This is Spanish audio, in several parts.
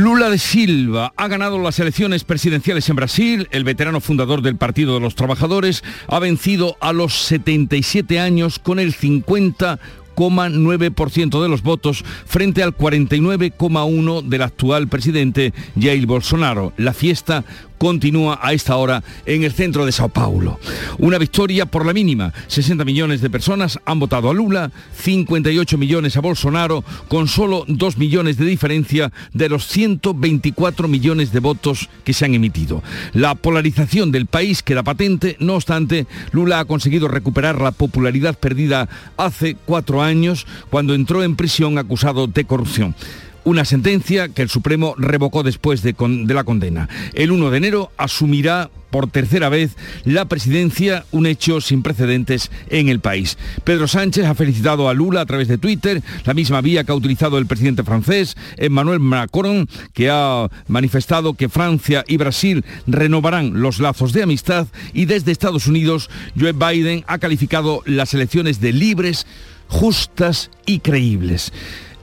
Lula de Silva ha ganado las elecciones presidenciales en Brasil. El veterano fundador del Partido de los Trabajadores ha vencido a los 77 años con el 50 9% de los votos frente al 49,1% del actual presidente Jair Bolsonaro. La fiesta continúa a esta hora en el centro de Sao Paulo. Una victoria por la mínima. 60 millones de personas han votado a Lula, 58 millones a Bolsonaro, con solo 2 millones de diferencia de los 124 millones de votos que se han emitido. La polarización del país queda patente, no obstante, Lula ha conseguido recuperar la popularidad perdida hace cuatro años cuando entró en prisión acusado de corrupción una sentencia que el Supremo revocó después de, la condena. El 1 de enero asumirá por tercera vez la presidencia, un hecho sin precedentes en el país. Pedro Sánchez ha felicitado a Lula a través de Twitter, la misma vía que ha utilizado el presidente francés, Emmanuel Macron, que ha manifestado que Francia y Brasil renovarán los lazos de amistad y desde Estados Unidos, Joe Biden ha calificado las elecciones de libres, justas y creíbles.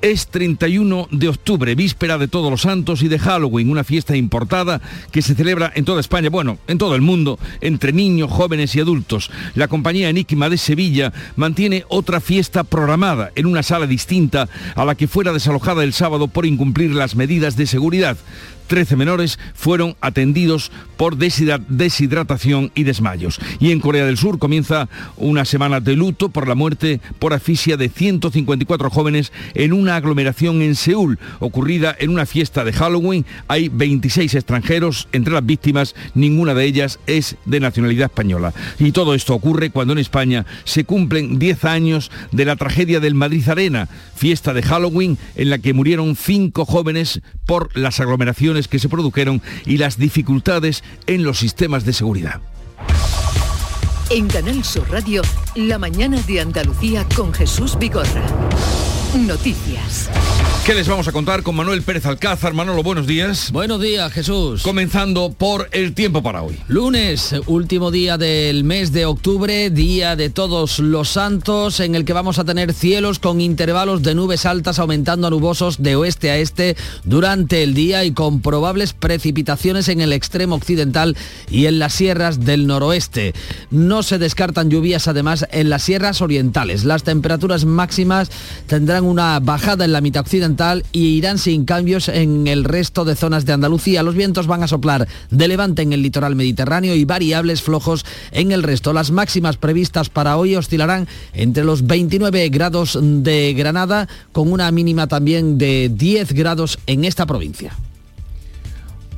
Es 31 de octubre, víspera de Todos los Santos y de Halloween, una fiesta importada que se celebra en toda España, bueno, en todo el mundo, entre niños, jóvenes y adultos. La compañía Enigma de Sevilla mantiene otra fiesta programada en una sala distinta a la que fuera desalojada el sábado por incumplir las medidas de seguridad. 13 menores fueron atendidos por deshidratación y desmayos. Y en Corea del Sur comienza una semana de luto por la muerte por asfixia de 154 jóvenes en una aglomeración en Seúl, ocurrida en una fiesta de Halloween. Hay 26 extranjeros entre las víctimas, ninguna de ellas es de nacionalidad española. Y todo esto ocurre cuando en España se cumplen 10 años de la tragedia del Madrid Arena, fiesta de Halloween en la que murieron cinco jóvenes por las aglomeraciones que se produjeron y las dificultades en los sistemas de seguridad. En Canal Sur Radio, la mañana de Andalucía con Jesús Bigorra. Noticias. ¿Qué les vamos a contar con Manuel Pérez Alcázar? Manolo, buenos días. Buenos días, Jesús. Comenzando por el tiempo para hoy. Lunes, último día del mes de octubre, día de todos los santos, en el que vamos a tener cielos con intervalos de nubes altas aumentando a nubosos de oeste a este durante el día y con probables precipitaciones en el extremo occidental y en las sierras del noroeste. No se descartan lluvias además en las sierras orientales. Las temperaturas máximas tendrán una bajada en la mitad occidental y irán sin cambios en el resto de zonas de Andalucía. Los vientos van a soplar de levante en el litoral mediterráneo y variables flojos en el resto. Las máximas previstas para hoy oscilarán entre los 29 grados de Granada con una mínima también de 10 grados en esta provincia.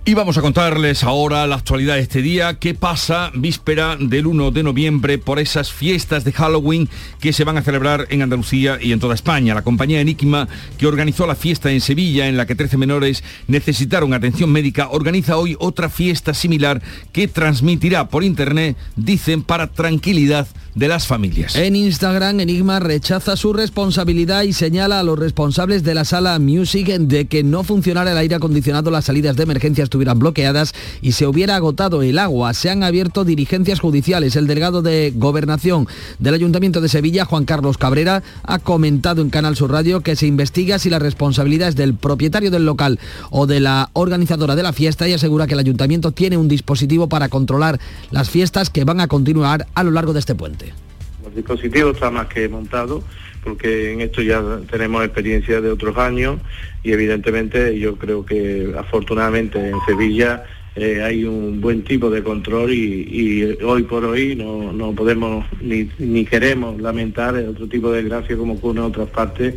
Y vamos a contarles ahora la actualidad de este día, qué pasa víspera del 1 de noviembre por esas fiestas de Halloween que se van a celebrar en Andalucía y en toda España. La compañía Enigma, que organizó la fiesta en Sevilla en la que 13 menores necesitaron atención médica, organiza hoy otra fiesta similar que transmitirá por internet, dicen, para tranquilidad de las familias. En Instagram, Enigma rechaza su responsabilidad y señala a los responsables de la sala Music de que no funcionara el aire acondicionado, las salidas de emergencia estuvieran bloqueadas y se hubiera agotado el agua. Se han abierto diligencias judiciales. El delegado de Gobernación del Ayuntamiento de Sevilla, Juan Carlos Cabrera, ha comentado en Canal Sur Radio que se investiga si la responsabilidad es del propietario del local o de la organizadora de la fiesta y asegura que el ayuntamiento tiene un dispositivo para controlar las fiestas que van a continuar a lo largo de este puente. El dispositivo está más que montado porque en esto ya tenemos experiencia de otros años y evidentemente yo creo que afortunadamente en Sevilla eh, hay un buen tipo de control y, hoy por hoy no, podemos ni, queremos lamentar otro tipo de desgracia como ocurre en otras partes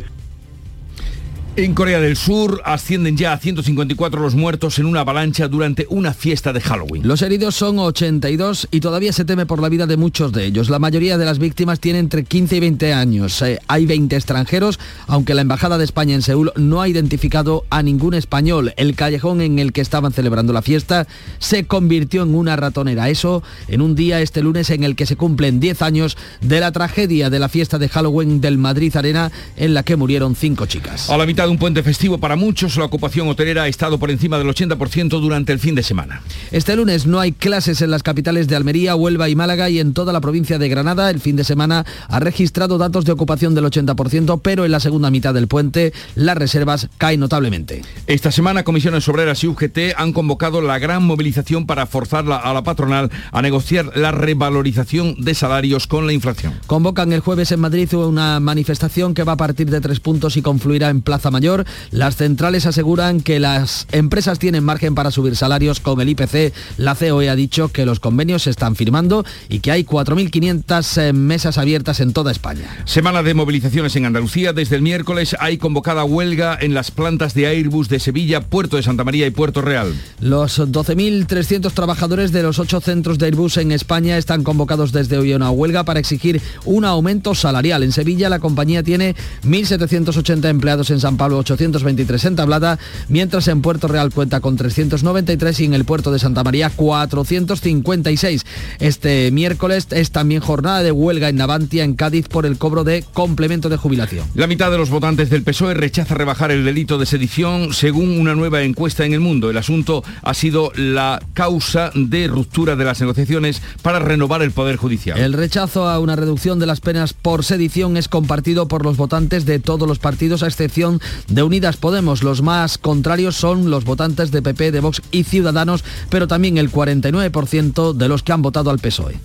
En Corea del Sur ascienden ya a 154 los muertos en una avalancha durante una fiesta de Halloween. Los heridos son 82 y todavía se teme por la vida de muchos de ellos. La mayoría de las víctimas tienen entre 15 y 20 años. Eh, hay 20 extranjeros, aunque la Embajada de España en Seúl no ha identificado a ningún español. El callejón en el que estaban celebrando la fiesta se convirtió en una ratonera. Eso en un día este lunes en el que se cumplen 10 años de la tragedia de la fiesta de Halloween del Madrid Arena en la que murieron cinco chicas. A la mitad de un puente festivo para muchos, la ocupación hotelera ha estado por encima del 80% durante el fin de semana. Este lunes no hay clases en las capitales de Almería, Huelva y Málaga y en toda la provincia de Granada. El fin de semana ha registrado datos de ocupación del 80%, pero en la segunda mitad del puente las reservas caen notablemente. Esta semana comisiones obreras y UGT han convocado la gran movilización para forzar a la patronal a negociar la revalorización de salarios con la inflación. Convocan el jueves en Madrid una manifestación que va a partir de tres puntos y confluirá en Plaza Mayor. Las centrales aseguran que las empresas tienen margen para subir salarios con el IPC. La COE ha dicho que los convenios se están firmando y que hay 4.500 eh, mesas abiertas en toda España. Semana de movilizaciones en Andalucía. Desde el miércoles hay convocada huelga en las plantas de Airbus de Sevilla, Puerto de Santa María y Puerto Real. Los 12.300 trabajadores de los ocho centros de Airbus en España están convocados desde hoy a una huelga para exigir un aumento salarial. En Sevilla la compañía tiene 1.780 empleados en San Pablo, 823 en Tablada, mientras en Puerto Real cuenta con 393 y en el puerto de Santa María 456. Este miércoles es también jornada de huelga en Navantia, en Cádiz, por el cobro de complemento de jubilación. La mitad de los votantes del PSOE rechaza rebajar el delito de sedición según una nueva encuesta en el mundo. El asunto ha sido la causa de ruptura de las negociaciones para renovar el Poder Judicial. El rechazo a una reducción de las penas por sedición es compartido por los votantes de todos los partidos, a excepción de Unidas Podemos. Los más contrarios son los votantes de PP, de Vox y Ciudadanos, pero también el 49% de los que han votado al PSOE.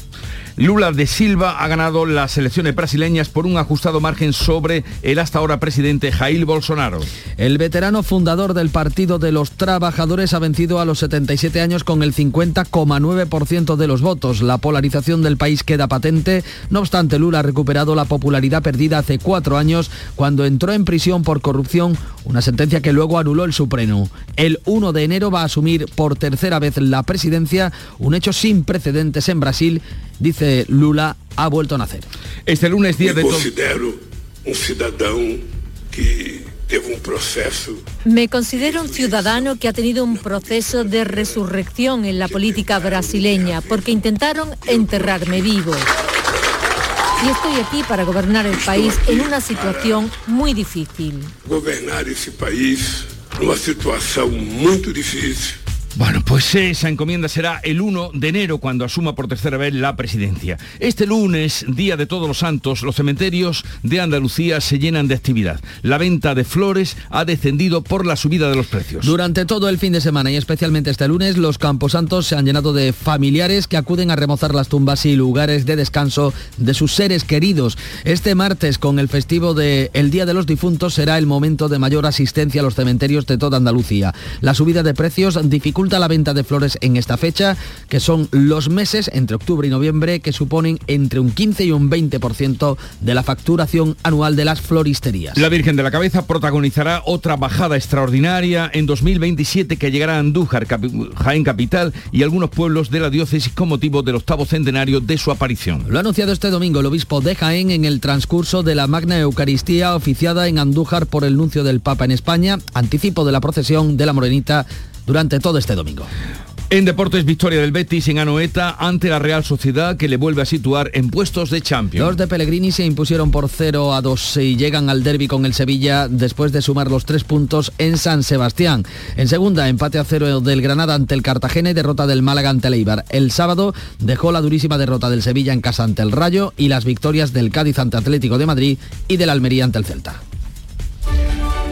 Lula de Silva ha ganado las elecciones brasileñas por un ajustado margen sobre el hasta ahora presidente Jair Bolsonaro. El veterano fundador del Partido de los Trabajadores ha vencido a los 77 años con el 50,9% de los votos. La polarización del país queda patente. No obstante, Lula ha recuperado la popularidad perdida hace cuatro años cuando entró en prisión por corrupción, una sentencia que luego anuló el Supremo. El 1 de enero va a asumir por tercera vez la presidencia, un hecho sin precedentes en Brasil dice Lula, ha vuelto a nacer. Este lunes día de considero un ciudadano que un proceso. Me considero un ciudadano que ha tenido un proceso de resurrección en la política brasileña porque intentaron enterrarme vivo. Y estoy aquí para gobernar el país en una situación muy difícil. Gobernar ese país en una situación muy difícil bueno, pues esa encomienda será el 1 de enero cuando asuma por tercera vez la presidencia. Este lunes, Día de Todos los Santos, los cementerios de Andalucía se llenan de actividad. La venta de flores ha descendido por la subida de los precios. Durante todo el fin de semana y especialmente este lunes, los camposantos se han llenado de familiares que acuden a remozar las tumbas y lugares de descanso de sus seres queridos. Este martes, con el festivo de el Día de los Difuntos, será el momento de mayor asistencia a los cementerios de toda Andalucía. La subida de precios dificulta la venta de flores en esta fecha, que son los meses entre octubre y noviembre, que suponen entre un 15 y un 20% de la facturación anual de las floristerías. La Virgen de la Cabeza protagonizará otra bajada extraordinaria en 2027 que llegará a Andújar, Jaén Capital y algunos pueblos de la diócesis con motivo del octavo centenario de su aparición. Lo ha anunciado este domingo el obispo de Jaén en el transcurso de la Magna Eucaristía oficiada en Andújar por el nuncio del Papa en España, anticipo de la procesión de la Morenita durante todo este domingo. En deportes, victoria del Betis en Anoeta ante la Real Sociedad que le vuelve a situar en puestos de Champions. Los de Pellegrini se impusieron por 0 a 2 y llegan al derby con el Sevilla después de sumar los tres puntos en San Sebastián. En segunda, empate a cero del Granada ante el Cartagena y derrota del Málaga ante el Eibar. El sábado dejó la durísima derrota del Sevilla en casa ante el Rayo y las victorias del Cádiz ante Atlético de Madrid y del Almería ante el Celta.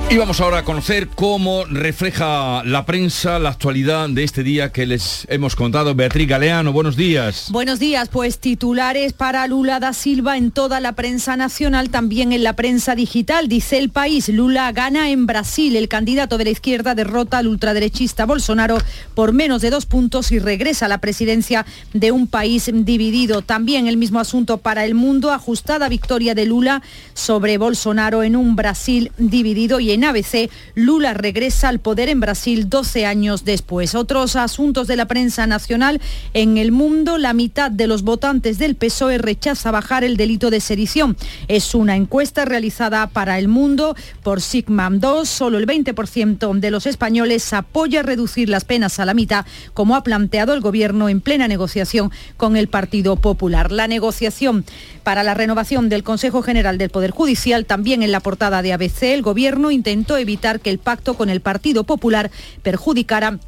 Y vamos ahora a conocer cómo refleja la prensa la actualidad de este día que les hemos contado. Beatriz Galeano, buenos días. Buenos días, pues titulares para Lula da Silva en toda la prensa nacional, también en la prensa digital. Dice el país, Lula gana en Brasil. El candidato de la izquierda derrota al ultraderechista Bolsonaro por menos de dos puntos y regresa a la presidencia de un país dividido. También el mismo asunto para el mundo, ajustada victoria de Lula sobre Bolsonaro en un Brasil dividido y ABC, Lula regresa al poder en Brasil 12 años después. Otros asuntos de la prensa nacional en el mundo, la mitad de los votantes del PSOE rechaza bajar el delito de sedición. Es una encuesta realizada para el mundo por Sigmam 2. Solo el 20% de los españoles apoya reducir las penas a la mitad, como ha planteado el gobierno en plena negociación con el Partido Popular. La negociación para la renovación del Consejo General del Poder Judicial, también en la portada de ABC, el Gobierno intentó evitar que el pacto con el Partido Popular perjudicara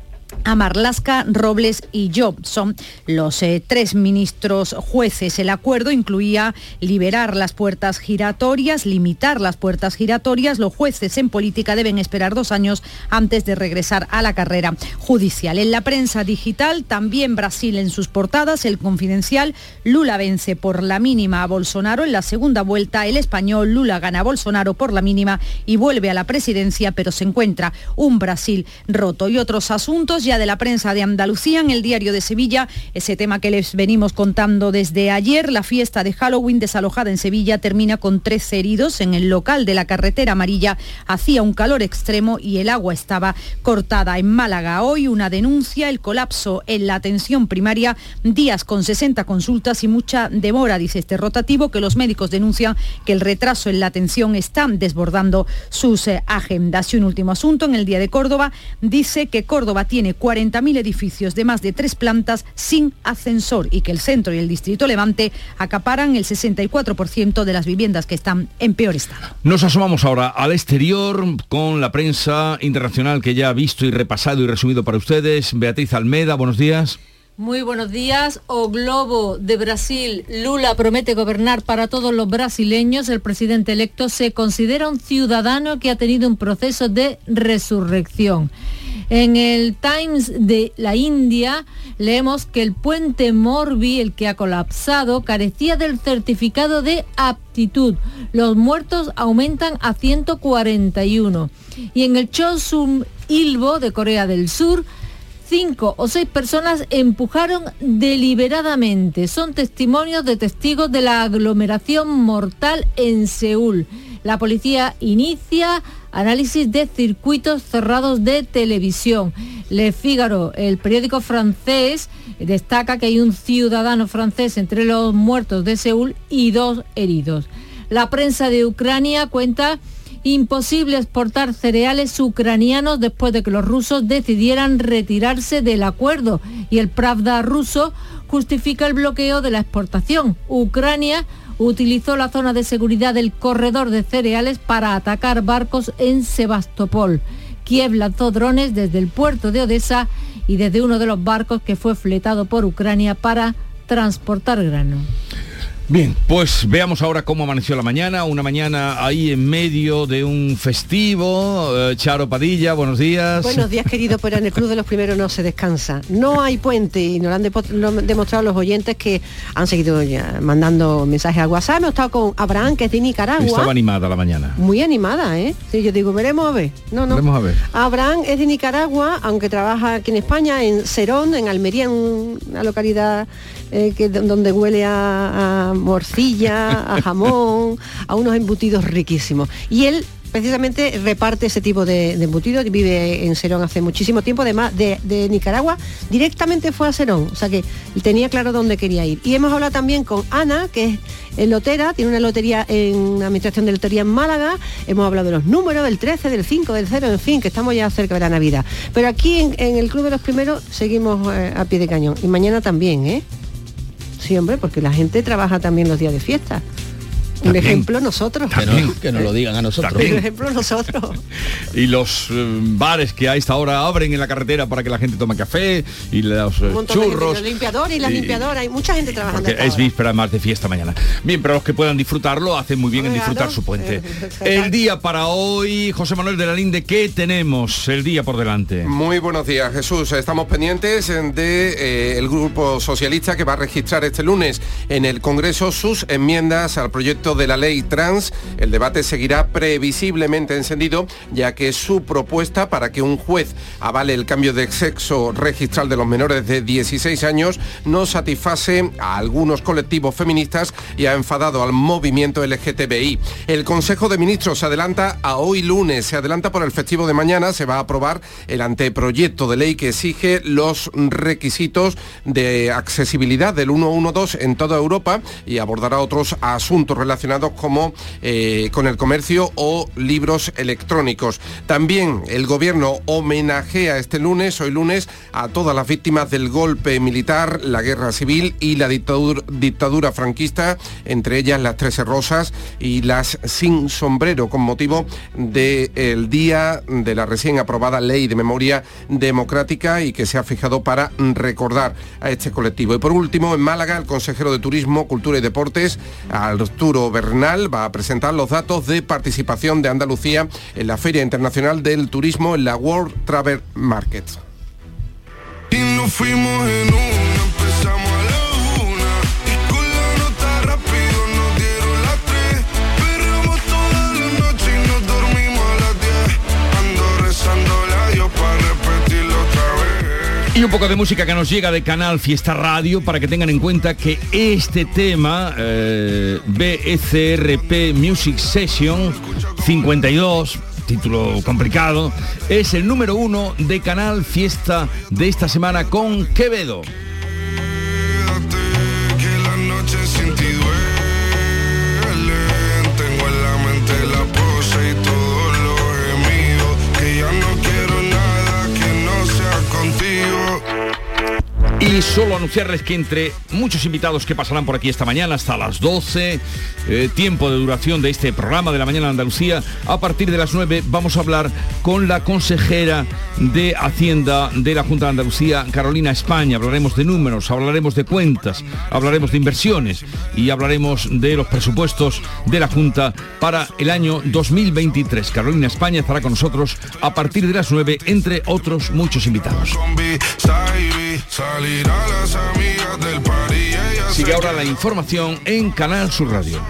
a Marlasca, Robles y Job. Son los eh, tres ministros jueces. El acuerdo incluía liberar las puertas giratorias, limitar las puertas giratorias. Los jueces en política deben esperar dos años antes de regresar a la carrera judicial. En la prensa digital, también Brasil en sus portadas, el confidencial, Lula vence por la mínima a Bolsonaro. En la segunda vuelta, el español Lula gana a Bolsonaro por la mínima y vuelve a la presidencia, pero se encuentra un Brasil roto. Y otros asuntos ya de la prensa de Andalucía en el diario de Sevilla, ese tema que les venimos contando desde ayer, la fiesta de Halloween desalojada en Sevilla termina con tres heridos en el local de la carretera amarilla, hacía un calor extremo y el agua estaba cortada. En Málaga hoy una denuncia, el colapso en la atención primaria, días con 60 consultas y mucha demora, dice este rotativo, que los médicos denuncian que el retraso en la atención está desbordando sus eh, agendas. Y un último asunto, en el día de Córdoba, dice que Córdoba tiene 40.000 edificios de más de tres plantas sin ascensor y que el centro y el distrito Levante acaparan el 64% de las viviendas que están en peor estado. Nos asomamos ahora al exterior con la prensa internacional que ya ha visto y repasado y resumido para ustedes. Beatriz Almeda, buenos días. Muy buenos días. O Globo de Brasil, Lula promete gobernar para todos los brasileños. El presidente electo se considera un ciudadano que ha tenido un proceso de resurrección. En el Times de la India leemos que el puente Morbi, el que ha colapsado, carecía del certificado de aptitud. Los muertos aumentan a 141. Y en el Chosun Ilbo de Corea del Sur, cinco o seis personas empujaron deliberadamente. Son testimonios de testigos de la aglomeración mortal en Seúl. La policía inicia análisis de circuitos cerrados de televisión. Le Figaro, el periódico francés, destaca que hay un ciudadano francés entre los muertos de Seúl y dos heridos. La prensa de Ucrania cuenta imposible exportar cereales ucranianos después de que los rusos decidieran retirarse del acuerdo y el Pravda ruso justifica el bloqueo de la exportación. Ucrania utilizó la zona de seguridad del corredor de cereales para atacar barcos en Sebastopol. Kiev lanzó drones desde el puerto de Odessa y desde uno de los barcos que fue fletado por Ucrania para transportar grano. Bien, pues veamos ahora cómo amaneció la mañana, una mañana ahí en medio de un festivo. Eh, Charo Padilla, buenos días. Buenos días, querido, pero en el Club de los Primeros no se descansa. No hay puente y nos lo han, demostrado los oyentes que han seguido mandando mensajes a WhatsApp. Hemos estado con Abraham, que es de Nicaragua. Estaba animada la mañana. Muy animada, ¿eh? Sí, yo digo, veremos a ver. No, no. Veremos a ver. Abraham es de Nicaragua, aunque trabaja aquí en España, en Cerón, en Almería, en una localidad eh, que, donde huele a, morcilla, a jamón, a unos embutidos riquísimos. Y él precisamente reparte ese tipo de, embutidos, vive en Serón hace muchísimo tiempo, además de, Nicaragua, directamente fue a Serón, o sea que tenía claro dónde quería ir. Y hemos hablado también con Ana, que es lotera, tiene una lotería en administración de lotería en Málaga, hemos hablado de los números, del 13, del 5, del 0, en fin, que estamos ya cerca de la Navidad. Pero aquí en, el Club de los Primeros seguimos eh, a pie de cañón, y mañana también, ¿eh? Sí, hombre, porque la gente trabaja también los días de fiesta. Un ejemplo nosotros. Que no, lo digan a nosotros. Un ejemplo nosotros. y los eh, bares que a esta hora abren en la carretera para que la gente tome café y los uh, churros. los limpiadores y las limpiadoras. Hay mucha gente trabajando. es víspera más de fiesta mañana. Bien, pero los que puedan disfrutarlo hacen muy bien en disfrutar su puente. el día para hoy, José Manuel de la Linde, ¿qué tenemos el día por delante? Muy buenos días, Jesús. Estamos pendientes de eh, el grupo socialista que va a registrar este lunes en el Congreso sus enmiendas al proyecto de la ley trans, el debate seguirá previsiblemente encendido, ya que su propuesta para que un juez avale el cambio de sexo registral de los menores de 16 años no satisface a algunos colectivos feministas y ha enfadado al movimiento LGTBI. El Consejo de Ministros se adelanta a hoy lunes, se adelanta por el festivo de mañana, se va a aprobar el anteproyecto de ley que exige los requisitos de accesibilidad del 112 en toda Europa y abordará otros asuntos relacionados como eh, con el comercio o libros electrónicos. También el gobierno homenajea este lunes, hoy lunes, a todas las víctimas del golpe militar, la guerra civil y la dictadura franquista, entre ellas las Trece Rosas y las sin sombrero, con motivo del día de la recién aprobada ley de memoria democrática y que se ha fijado para recordar a este colectivo. Y por último, en Málaga, el consejero de Turismo, Cultura y Deportes, Arturo Va a presentar los datos de participación de Andalucía en la Feria Internacional del Turismo en la World Travel Market. Un poco de música que nos llega de Canal Fiesta Radio para que tengan en cuenta que este tema, eh, BCRP Music Session 52, título complicado, es el número uno de Canal Fiesta de esta semana con Quevedo. Y solo anunciarles que entre muchos invitados que pasarán por aquí esta mañana hasta las 12, eh, tiempo de duración de este programa de la mañana de Andalucía, a partir de las 9 vamos a hablar con la consejera de Hacienda de la Junta de Andalucía, Carolina España. Hablaremos de números, hablaremos de cuentas, hablaremos de inversiones y hablaremos de los presupuestos de la Junta para el año 2023. Carolina España estará con nosotros a partir de las 9, entre otros muchos invitados. Sigue ahora la información en Canal Sur Radio.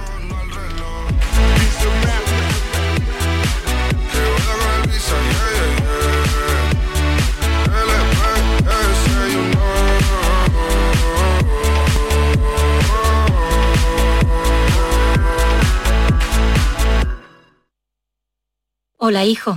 Hola, hijo.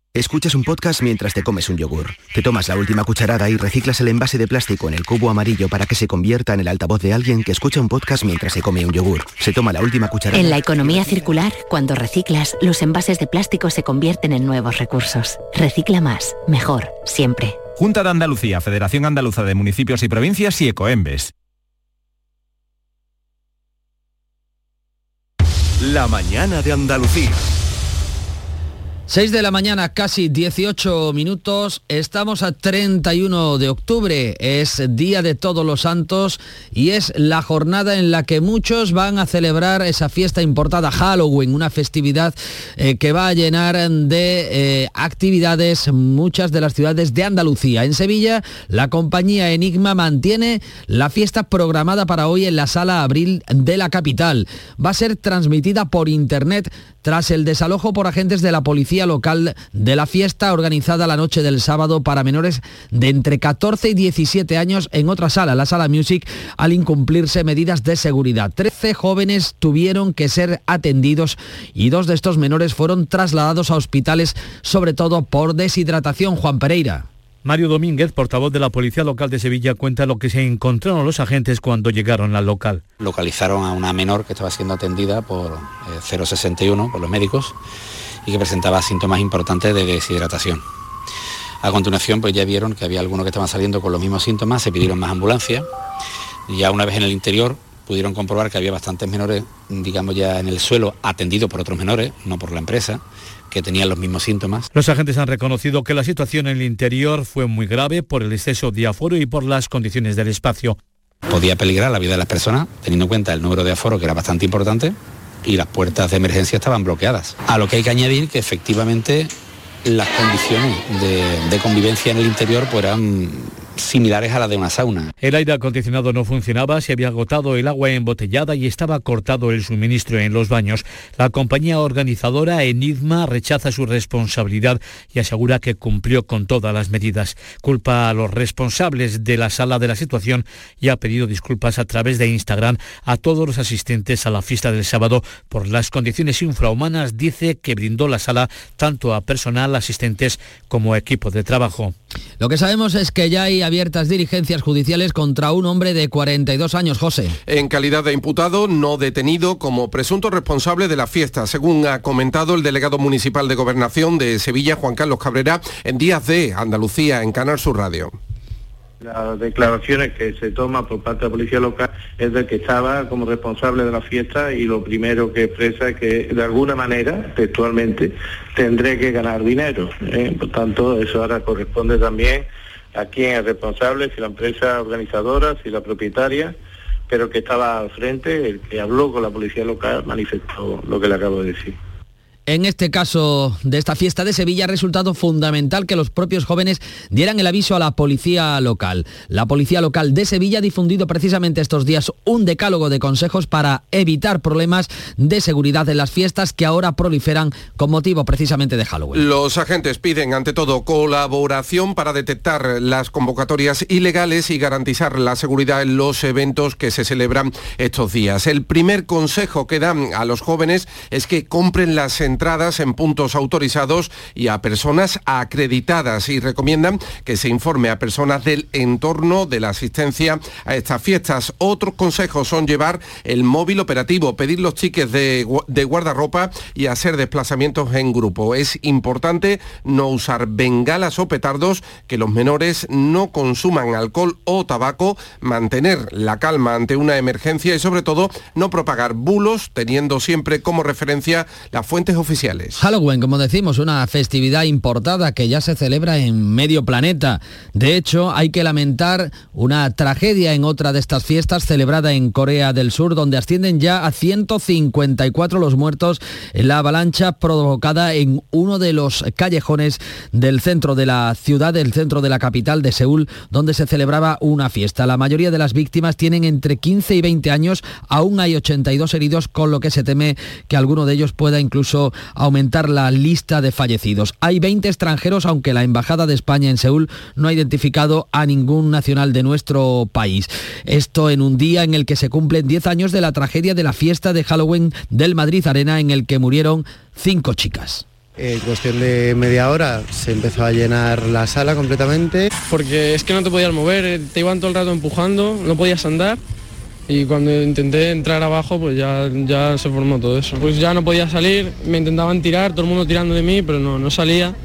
Escuchas un podcast mientras te comes un yogur. Te tomas la última cucharada y reciclas el envase de plástico en el cubo amarillo para que se convierta en el altavoz de alguien que escucha un podcast mientras se come un yogur. Se toma la última cucharada. En la economía circular, cuando reciclas, los envases de plástico se convierten en nuevos recursos. Recicla más, mejor, siempre. Junta de Andalucía, Federación Andaluza de Municipios y Provincias y Ecoembes. La mañana de Andalucía. 6 de la mañana, casi 18 minutos. Estamos a 31 de octubre. Es Día de Todos los Santos y es la jornada en la que muchos van a celebrar esa fiesta importada Halloween, una festividad eh, que va a llenar de eh, actividades muchas de las ciudades de Andalucía. En Sevilla, la compañía Enigma mantiene la fiesta programada para hoy en la sala Abril de la capital. Va a ser transmitida por internet tras el desalojo por agentes de la policía local de la fiesta organizada la noche del sábado para menores de entre 14 y 17 años en otra sala, la sala Music, al incumplirse medidas de seguridad. 13 jóvenes tuvieron que ser atendidos y dos de estos menores fueron trasladados a hospitales, sobre todo por deshidratación. Juan Pereira. Mario Domínguez, portavoz de la Policía Local de Sevilla, cuenta lo que se encontraron los agentes cuando llegaron al local. Localizaron a una menor que estaba siendo atendida por 061, por los médicos, y que presentaba síntomas importantes de deshidratación. A continuación, pues ya vieron que había algunos que estaban saliendo con los mismos síntomas, se pidieron más ambulancias. Ya una vez en el interior pudieron comprobar que había bastantes menores, digamos ya en el suelo, atendidos por otros menores, no por la empresa, que tenían los mismos síntomas. Los agentes han reconocido que la situación en el interior fue muy grave por el exceso de aforo y por las condiciones del espacio. Podía peligrar la vida de las personas, teniendo en cuenta el número de aforo que era bastante importante y las puertas de emergencia estaban bloqueadas. A lo que hay que añadir que efectivamente las condiciones de, convivencia en el interior pues eran similares a las de una sauna. El aire acondicionado no funcionaba, se había agotado el agua embotellada y estaba cortado el suministro en los baños. La compañía organizadora Enigma rechaza su responsabilidad y asegura que cumplió con todas las medidas. Culpa a los responsables de la sala de la situación y ha pedido disculpas a través de Instagram a todos los asistentes a la fiesta del sábado por las condiciones infrahumanas. Dice que brindó la sala tanto a personal, asistentes como equipo de trabajo. Lo que sabemos es que ya hay abiertas diligencias judiciales contra un hombre de 42 años, José. En calidad de imputado, no detenido como presunto responsable de la fiesta, según ha comentado el delegado municipal de Gobernación de Sevilla, Juan Carlos Cabrera, en Días de Andalucía, en Canal Sur Radio. Las declaraciones que se toma por parte de la policía local es de que estaba como responsable de la fiesta y lo primero que expresa es que de alguna manera, textualmente, tendré que ganar dinero. ¿eh? Por tanto, eso ahora corresponde también a quién es responsable, si la empresa organizadora, si la propietaria, pero que estaba al frente, el que habló con la policía local manifestó lo que le acabo de decir. En este caso de esta fiesta de Sevilla ha resultado fundamental que los propios jóvenes dieran el aviso a la policía local. La policía local de Sevilla ha difundido precisamente estos días un decálogo de consejos para evitar problemas de seguridad en las fiestas que ahora proliferan con motivo precisamente de Halloween. Los agentes piden ante todo colaboración para detectar las convocatorias ilegales y garantizar la seguridad en los eventos que se celebran estos días. El primer consejo que dan a los jóvenes es que compren las entradas en puntos autorizados y a personas acreditadas y recomiendan que se informe a personas del entorno de la asistencia a estas fiestas. Otros consejos son llevar el móvil operativo, pedir los tickets de, de guardarropa y hacer desplazamientos en grupo. Es importante no usar bengalas o petardos, que los menores no consuman alcohol o tabaco, mantener la calma ante una emergencia y sobre todo no propagar bulos teniendo siempre como referencia las fuentes oficiales. Halloween, como decimos, una festividad importada que ya se celebra en medio planeta. De hecho, hay que lamentar una tragedia en otra de estas fiestas celebrada en Corea del Sur, donde ascienden ya a 154 los muertos en la avalancha provocada en uno de los callejones del centro de la ciudad, del centro de la capital de Seúl, donde se celebraba una fiesta. La mayoría de las víctimas tienen entre 15 y 20 años, aún hay 82 heridos, con lo que se teme que alguno de ellos pueda incluso aumentar la lista de fallecidos. Hay 20 extranjeros, aunque la Embajada de España en Seúl no ha identificado a ningún nacional de nuestro país. Esto en un día en el que se cumplen 10 años de la tragedia de la fiesta de Halloween del Madrid Arena en el que murieron cinco chicas. En cuestión de media hora se empezó a llenar la sala completamente. Porque es que no te podías mover, te iban todo el rato empujando, no podías andar y cuando intenté entrar abajo pues ya, ya se formó todo eso. Pues ya no podía salir, me intentaban tirar, todo el mundo tirando de mí, pero no, no salía.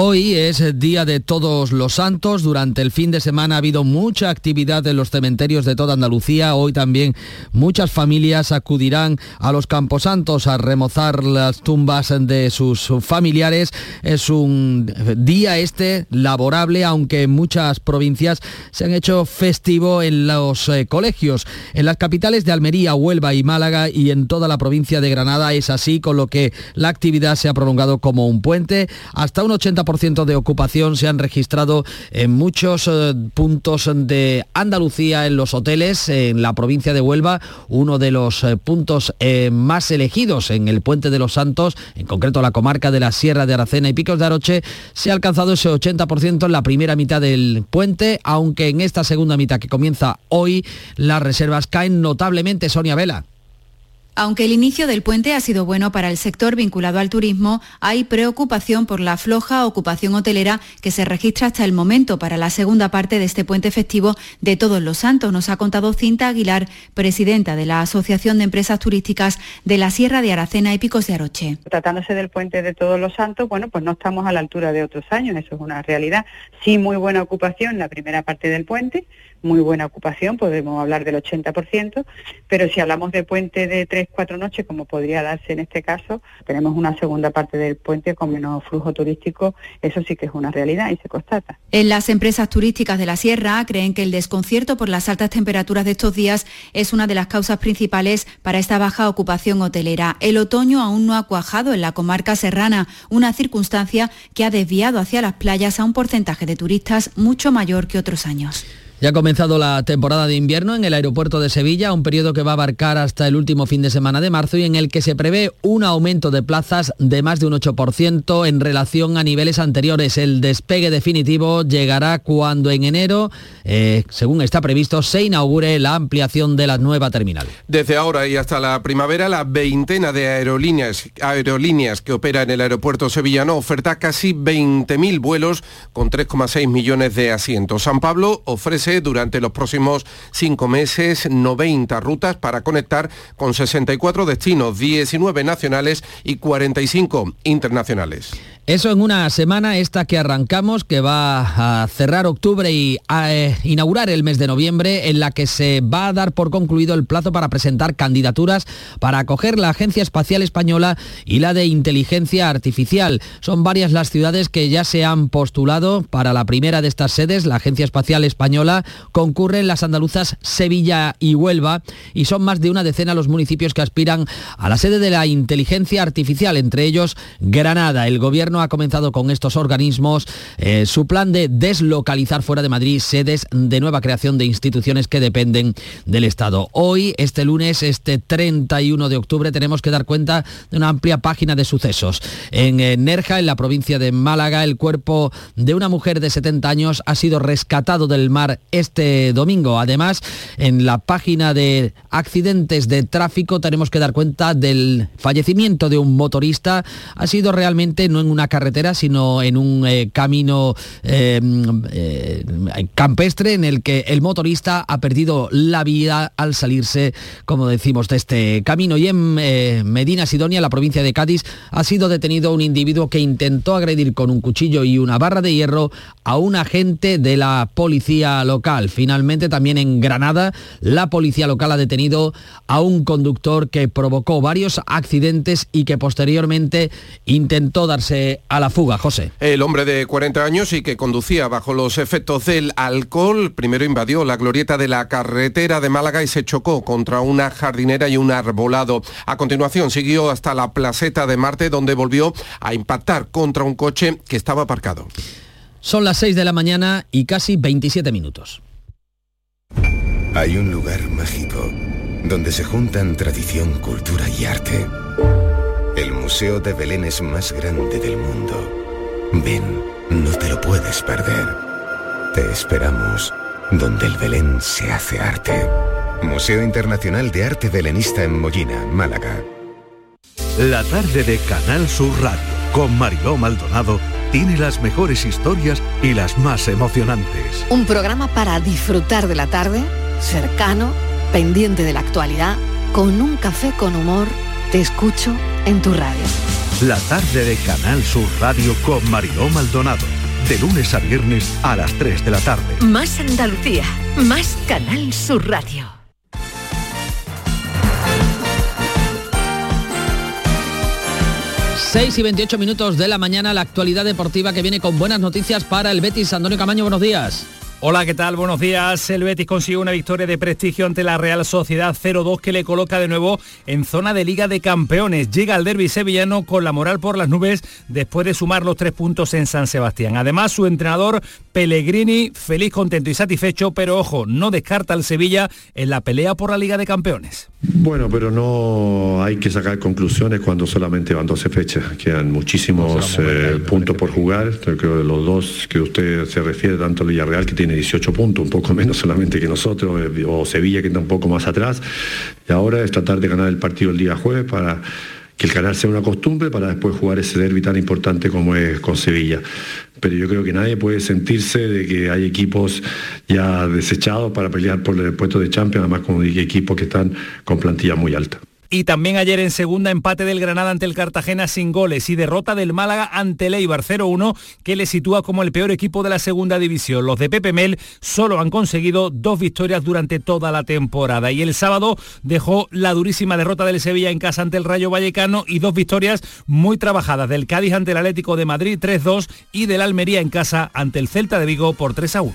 Hoy es Día de Todos los Santos. Durante el fin de semana ha habido mucha actividad en los cementerios de toda Andalucía. Hoy también muchas familias acudirán a los camposantos a remozar las tumbas de sus familiares. Es un día este laborable, aunque en muchas provincias se han hecho festivo en los eh, colegios. En las capitales de Almería, Huelva y Málaga y en toda la provincia de Granada es así, con lo que la actividad se ha prolongado como un puente. Hasta un 80% ciento de ocupación se han registrado en muchos eh, puntos de Andalucía, en los hoteles, en la provincia de Huelva, uno de los eh, puntos eh, más elegidos en el Puente de los Santos, en concreto la comarca de la Sierra de Aracena y Picos de Aroche, se ha alcanzado ese 80% en la primera mitad del puente, aunque en esta segunda mitad que comienza hoy las reservas caen notablemente, Sonia Vela. Aunque el inicio del puente ha sido bueno para el sector vinculado al turismo, hay preocupación por la floja ocupación hotelera que se registra hasta el momento para la segunda parte de este puente festivo de Todos los Santos, nos ha contado Cinta Aguilar, presidenta de la Asociación de Empresas Turísticas de la Sierra de Aracena y Picos de Aroche. Tratándose del puente de Todos los Santos, bueno, pues no estamos a la altura de otros años, eso es una realidad. Sí, muy buena ocupación la primera parte del puente, muy buena ocupación, podemos hablar del 80%, pero si hablamos de puente de tres cuatro noches, como podría darse en este caso, tenemos una segunda parte del puente con menos flujo turístico, eso sí que es una realidad y se constata. En las empresas turísticas de la sierra creen que el desconcierto por las altas temperaturas de estos días es una de las causas principales para esta baja ocupación hotelera. El otoño aún no ha cuajado en la comarca serrana, una circunstancia que ha desviado hacia las playas a un porcentaje de turistas mucho mayor que otros años. Ya ha comenzado la temporada de invierno en el aeropuerto de Sevilla, un periodo que va a abarcar hasta el último fin de semana de marzo y en el que se prevé un aumento de plazas de más de un 8% en relación a niveles anteriores. El despegue definitivo llegará cuando en enero, eh, según está previsto, se inaugure la ampliación de la nueva terminal. Desde ahora y hasta la primavera, la veintena de aerolíneas, aerolíneas que opera en el aeropuerto sevillano oferta casi 20.000 vuelos con 3,6 millones de asientos. San Pablo ofrece durante los próximos cinco meses 90 rutas para conectar con 64 destinos, 19 nacionales y 45 internacionales. Eso en una semana esta que arrancamos, que va a cerrar octubre y a eh, inaugurar el mes de noviembre, en la que se va a dar por concluido el plazo para presentar candidaturas para acoger la Agencia Espacial Española y la de Inteligencia Artificial. Son varias las ciudades que ya se han postulado para la primera de estas sedes, la Agencia Espacial Española. Concurren las andaluzas Sevilla y Huelva y son más de una decena los municipios que aspiran a la sede de la Inteligencia Artificial, entre ellos Granada. El gobierno ha comenzado con estos organismos eh, su plan de deslocalizar fuera de Madrid sedes de nueva creación de instituciones que dependen del Estado. Hoy, este lunes, este 31 de octubre, tenemos que dar cuenta de una amplia página de sucesos. En eh, Nerja, en la provincia de Málaga, el cuerpo de una mujer de 70 años ha sido rescatado del mar este domingo. Además, en la página de accidentes de tráfico tenemos que dar cuenta del fallecimiento de un motorista. Ha sido realmente no en una carretera, sino en un eh, camino eh, eh, campestre en el que el motorista ha perdido la vida al salirse, como decimos, de este camino. Y en Medina Sidonia, la provincia de Cádiz, ha sido detenido un individuo que intentó agredir con un cuchillo y una barra de hierro a un agente de la policía local. Finalmente, también en Granada, la policía local ha detenido a un conductor que provocó varios accidentes y que posteriormente intentó darse a la fuga, José. El hombre de 40 años y que conducía bajo los efectos del alcohol, primero invadió la glorieta de la carretera de Málaga y se chocó contra una jardinera y un arbolado. A continuación siguió hasta la placeta de Marte donde volvió a impactar contra un coche que estaba aparcado. Son las 6 de la mañana y casi 27 minutos. Hay un lugar mágico donde se juntan tradición, cultura y arte. El Museo de Belén es más grande del mundo. Ven, no te lo puedes perder. Te esperamos donde el Belén se hace arte. Museo Internacional de Arte Belenista en Mollina, Málaga. La tarde de Canal Sur Radio con Mariló Maldonado tiene las mejores historias y las más emocionantes. Un programa para disfrutar de la tarde, cercano, pendiente de la actualidad, con un café con humor. Te escucho en tu radio. La tarde de Canal Sur Radio con Mariló Maldonado. De lunes a viernes a las 3 de la tarde. Más Andalucía, más Canal Sur Radio. Seis y 28 minutos de la mañana, la actualidad deportiva que viene con buenas noticias para el Betis. Antonio Camaño, buenos días. Hola, ¿qué tal? Buenos días. El Betis consiguió una victoria de prestigio ante la Real Sociedad 0-2 que le coloca de nuevo en zona de Liga de Campeones. Llega al derby sevillano con la moral por las nubes después de sumar los tres puntos en San Sebastián. Además, su entrenador Pellegrini, feliz, contento y satisfecho, pero ojo, no descarta al Sevilla en la pelea por la Liga de Campeones. Bueno, pero no hay que sacar conclusiones cuando solamente van 12 fechas. Quedan muchísimos eh, puntos por jugar. Creo que los dos que usted se refiere, tanto el Villarreal que tiene 18 puntos, un poco menos solamente que nosotros, eh, o Sevilla que está un poco más atrás. Y ahora es tratar de ganar el partido el día jueves para que el ganar sea una costumbre para después jugar ese derby tan importante como es con Sevilla. Pero yo creo que nadie puede sentirse de que hay equipos ya desechados para pelear por el puesto de Champions, además como dije, equipos que están con plantilla muy alta. Y también ayer en segunda empate del Granada ante el Cartagena sin goles y derrota del Málaga ante el Eibar 0-1 que le sitúa como el peor equipo de la segunda división. Los de Pepe Mel solo han conseguido dos victorias durante toda la temporada y el sábado dejó la durísima derrota del Sevilla en casa ante el Rayo Vallecano y dos victorias muy trabajadas del Cádiz ante el Atlético de Madrid 3-2 y del Almería en casa ante el Celta de Vigo por 3-1.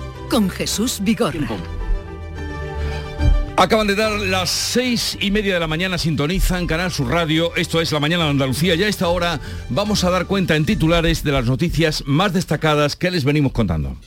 con Jesús Vigorra. Acaban de dar las seis y media de la mañana, sintonizan Canal Sur Radio, esto es La Mañana de Andalucía y a esta hora vamos a dar cuenta en titulares de las noticias más destacadas que les venimos contando.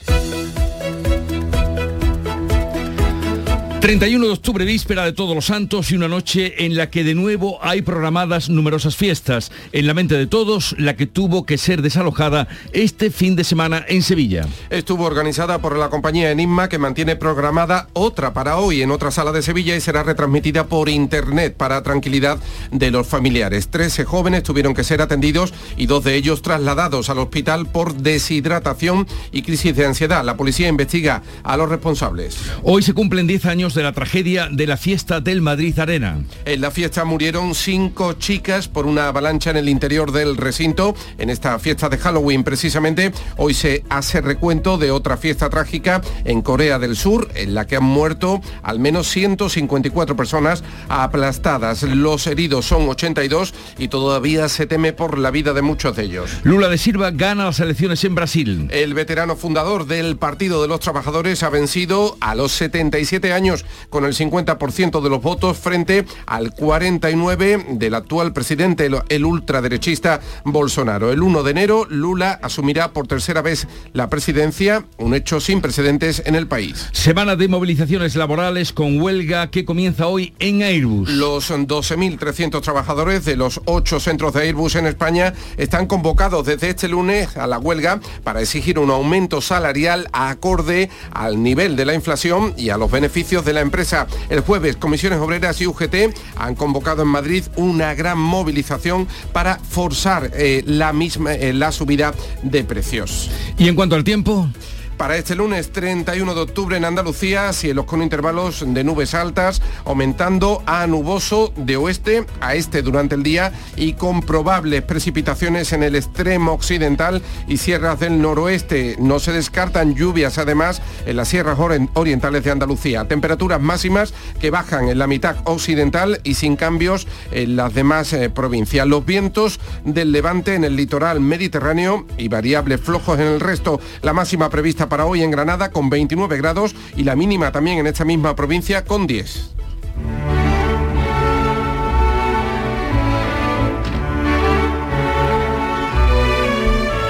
31 de octubre, víspera de Todos los Santos y una noche en la que de nuevo hay programadas numerosas fiestas. En la mente de todos, la que tuvo que ser desalojada este fin de semana en Sevilla. Estuvo organizada por la compañía Enigma que mantiene programada otra para hoy en otra sala de Sevilla y será retransmitida por internet para tranquilidad de los familiares. Trece jóvenes tuvieron que ser atendidos y dos de ellos trasladados al hospital por deshidratación y crisis de ansiedad. La policía investiga a los responsables. Hoy se cumplen 10 años de la tragedia de la fiesta del Madrid Arena. En la fiesta murieron cinco chicas por una avalancha en el interior del recinto. En esta fiesta de Halloween precisamente hoy se hace recuento de otra fiesta trágica en Corea del Sur en la que han muerto al menos 154 personas aplastadas. Los heridos son 82 y todavía se teme por la vida de muchos de ellos. Lula de Silva gana las elecciones en Brasil. El veterano fundador del Partido de los Trabajadores ha vencido a los 77 años con el 50% de los votos frente al 49 del actual presidente, el ultraderechista Bolsonaro. El 1 de enero, Lula asumirá por tercera vez la presidencia, un hecho sin precedentes en el país. Semana de movilizaciones laborales con huelga que comienza hoy en Airbus. Los 12.300 trabajadores de los ocho centros de Airbus en España están convocados desde este lunes a la huelga para exigir un aumento salarial acorde al nivel de la inflación y a los beneficios de la empresa. El jueves, Comisiones Obreras y UGT han convocado en Madrid una gran movilización para forzar eh, la misma eh, la subida de precios. Y en cuanto al tiempo, para este lunes 31 de octubre en Andalucía, cielos con intervalos de nubes altas, aumentando a nuboso de oeste a este durante el día y con probables precipitaciones en el extremo occidental y sierras del noroeste. No se descartan lluvias además en las sierras orientales de Andalucía. Temperaturas máximas que bajan en la mitad occidental y sin cambios en las demás eh, provincias. Los vientos del levante en el litoral mediterráneo y variables flojos en el resto. La máxima prevista para hoy en Granada con 29 grados y la mínima también en esta misma provincia con 10.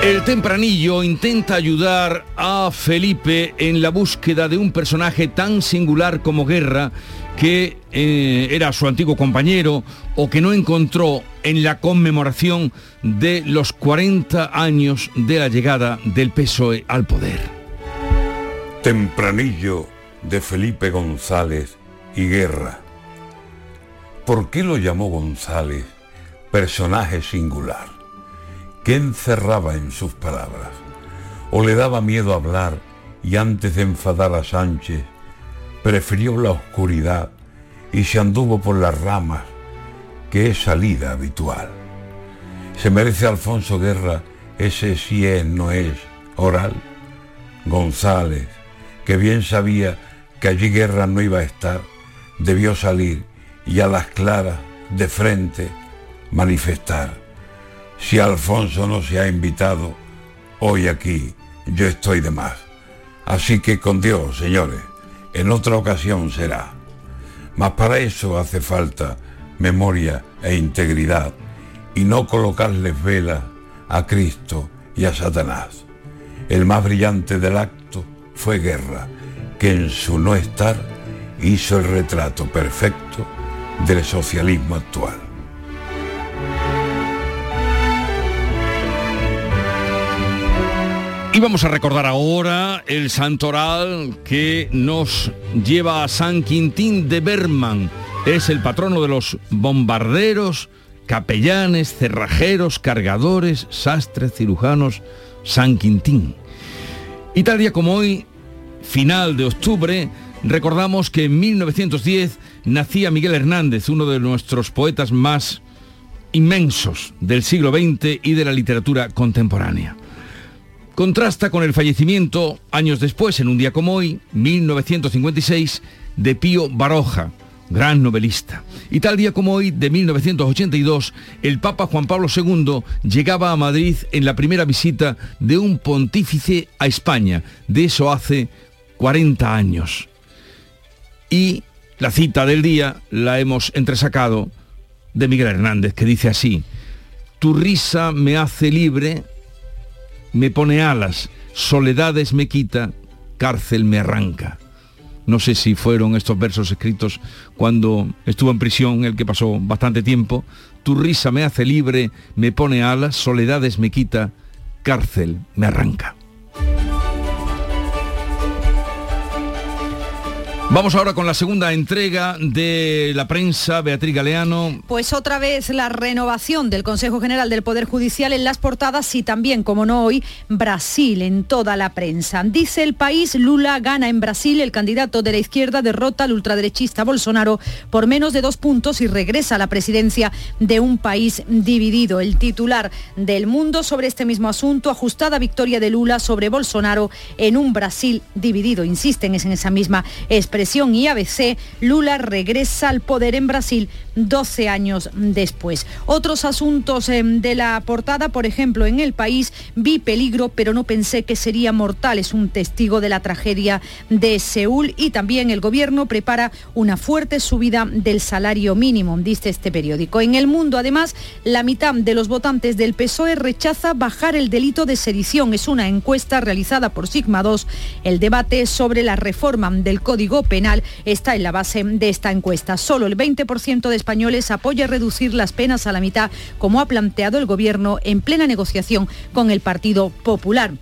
El tempranillo intenta ayudar a Felipe en la búsqueda de un personaje tan singular como Guerra, que eh, era su antiguo compañero o que no encontró en la conmemoración de los 40 años de la llegada del PSOE al poder. Tempranillo de Felipe González y Guerra. ¿Por qué lo llamó González personaje singular? ¿Qué encerraba en sus palabras? ¿O le daba miedo hablar y antes de enfadar a Sánchez, prefirió la oscuridad y se anduvo por las ramas, que es salida habitual? ¿Se merece Alfonso Guerra ese sí es, no es, oral? González, que bien sabía que allí guerra no iba a estar, debió salir y a las claras, de frente, manifestar. Si Alfonso no se ha invitado, hoy aquí yo estoy de más. Así que con Dios, señores, en otra ocasión será. Mas para eso hace falta memoria e integridad y no colocarles velas a Cristo y a Satanás. El más brillante del acto fue Guerra, que en su no estar hizo el retrato perfecto del socialismo actual. Y vamos a recordar ahora el santoral que nos lleva a San Quintín de Berman. Es el patrono de los bombarderos, capellanes, cerrajeros, cargadores, sastres, cirujanos, San Quintín. Y tal día como hoy, final de octubre, recordamos que en 1910 nacía Miguel Hernández, uno de nuestros poetas más inmensos del siglo XX y de la literatura contemporánea. Contrasta con el fallecimiento, años después, en un día como hoy, 1956, de Pío Baroja, gran novelista. Y tal día como hoy, de 1982, el Papa Juan Pablo II llegaba a Madrid en la primera visita de un pontífice a España. De eso hace 40 años. Y la cita del día la hemos entresacado de Miguel Hernández, que dice así, Tu risa me hace libre me pone alas, soledades me quita, cárcel me arranca. No sé si fueron estos versos escritos cuando estuvo en prisión, el que pasó bastante tiempo. Tu risa me hace libre, me pone alas, soledades me quita, cárcel me arranca. Vamos ahora con la segunda entrega de la prensa, Beatriz Galeano. Pues otra vez la renovación del Consejo General del Poder Judicial en las portadas y también, como no hoy, Brasil en toda la prensa. Dice el país, Lula gana en Brasil, el candidato de la izquierda derrota al ultraderechista Bolsonaro por menos de dos puntos y regresa a la presidencia de un país dividido. El titular del mundo sobre este mismo asunto, ajustada victoria de Lula sobre Bolsonaro en un Brasil dividido. Insisten es en esa misma expresión y ABC, Lula regresa al poder en Brasil 12 años después. Otros asuntos em, de la portada, por ejemplo, en el país, vi peligro, pero no pensé que sería mortal. Es un testigo de la tragedia de Seúl y también el gobierno prepara una fuerte subida del salario mínimo, dice este periódico. En el mundo, además, la mitad de los votantes del PSOE rechaza bajar el delito de sedición. Es una encuesta realizada por Sigma 2. El debate sobre la reforma del Código Penal está en la base de esta encuesta. Solo el 20% de españoles apoya reducir las penas a la mitad, como ha planteado el Gobierno en plena negociación con el Partido Popular.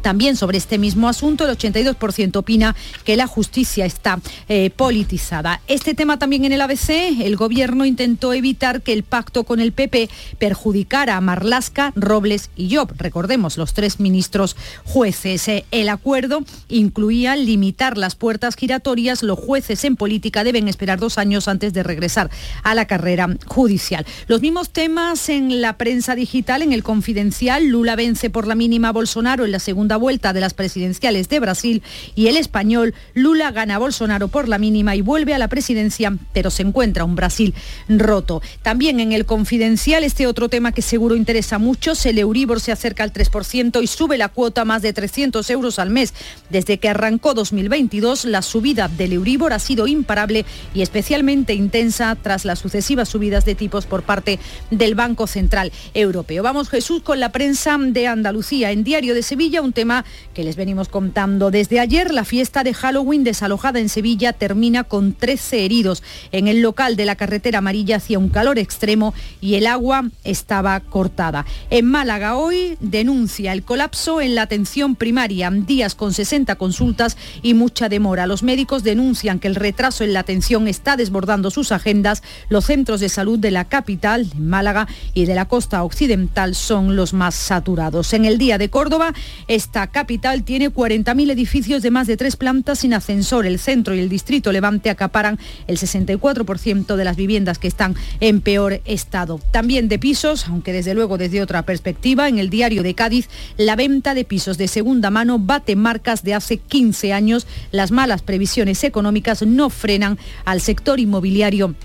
También sobre este mismo asunto, el 82% opina que la justicia está eh, politizada. Este tema también en el ABC, el gobierno intentó evitar que el pacto con el PP perjudicara a Marlasca, Robles y Job. Recordemos, los tres ministros jueces. Eh, el acuerdo incluía limitar las puertas giratorias. Los jueces en política deben esperar dos años antes de regresar a la carrera judicial. Los mismos temas en la prensa digital, en el confidencial, Lula vence por la mínima Bolsonaro en la segunda segunda vuelta de las presidenciales de Brasil y el español Lula gana a Bolsonaro por la mínima y vuelve a la presidencia, pero se encuentra un Brasil roto. También en el confidencial, este otro tema que seguro interesa mucho, el Euribor se acerca al 3% y sube la cuota más de 300 euros al mes. Desde que arrancó 2022, la subida del Euribor ha sido imparable y especialmente intensa tras las sucesivas subidas de tipos por parte del Banco Central Europeo. Vamos Jesús con la prensa de Andalucía. En Diario de Sevilla, un tema que les venimos contando desde ayer. La fiesta de Halloween desalojada en Sevilla termina con 13 heridos. En el local de la carretera amarilla hacía un calor extremo y el agua estaba cortada. En Málaga hoy denuncia el colapso en la atención primaria, días con 60 consultas y mucha demora. Los médicos denuncian que el retraso en la atención está desbordando sus agendas. Los centros de salud de la capital, Málaga, y de la costa occidental son los más saturados. En el día de Córdoba, esta capital tiene 40.000 edificios de más de tres plantas sin ascensor. El centro y el distrito Levante acaparan el 64% de las viviendas que están en peor estado. También de pisos, aunque desde luego desde otra perspectiva, en el diario de Cádiz, la venta de pisos de segunda mano bate marcas de hace 15 años. Las malas previsiones económicas no frenan al sector inmobiliario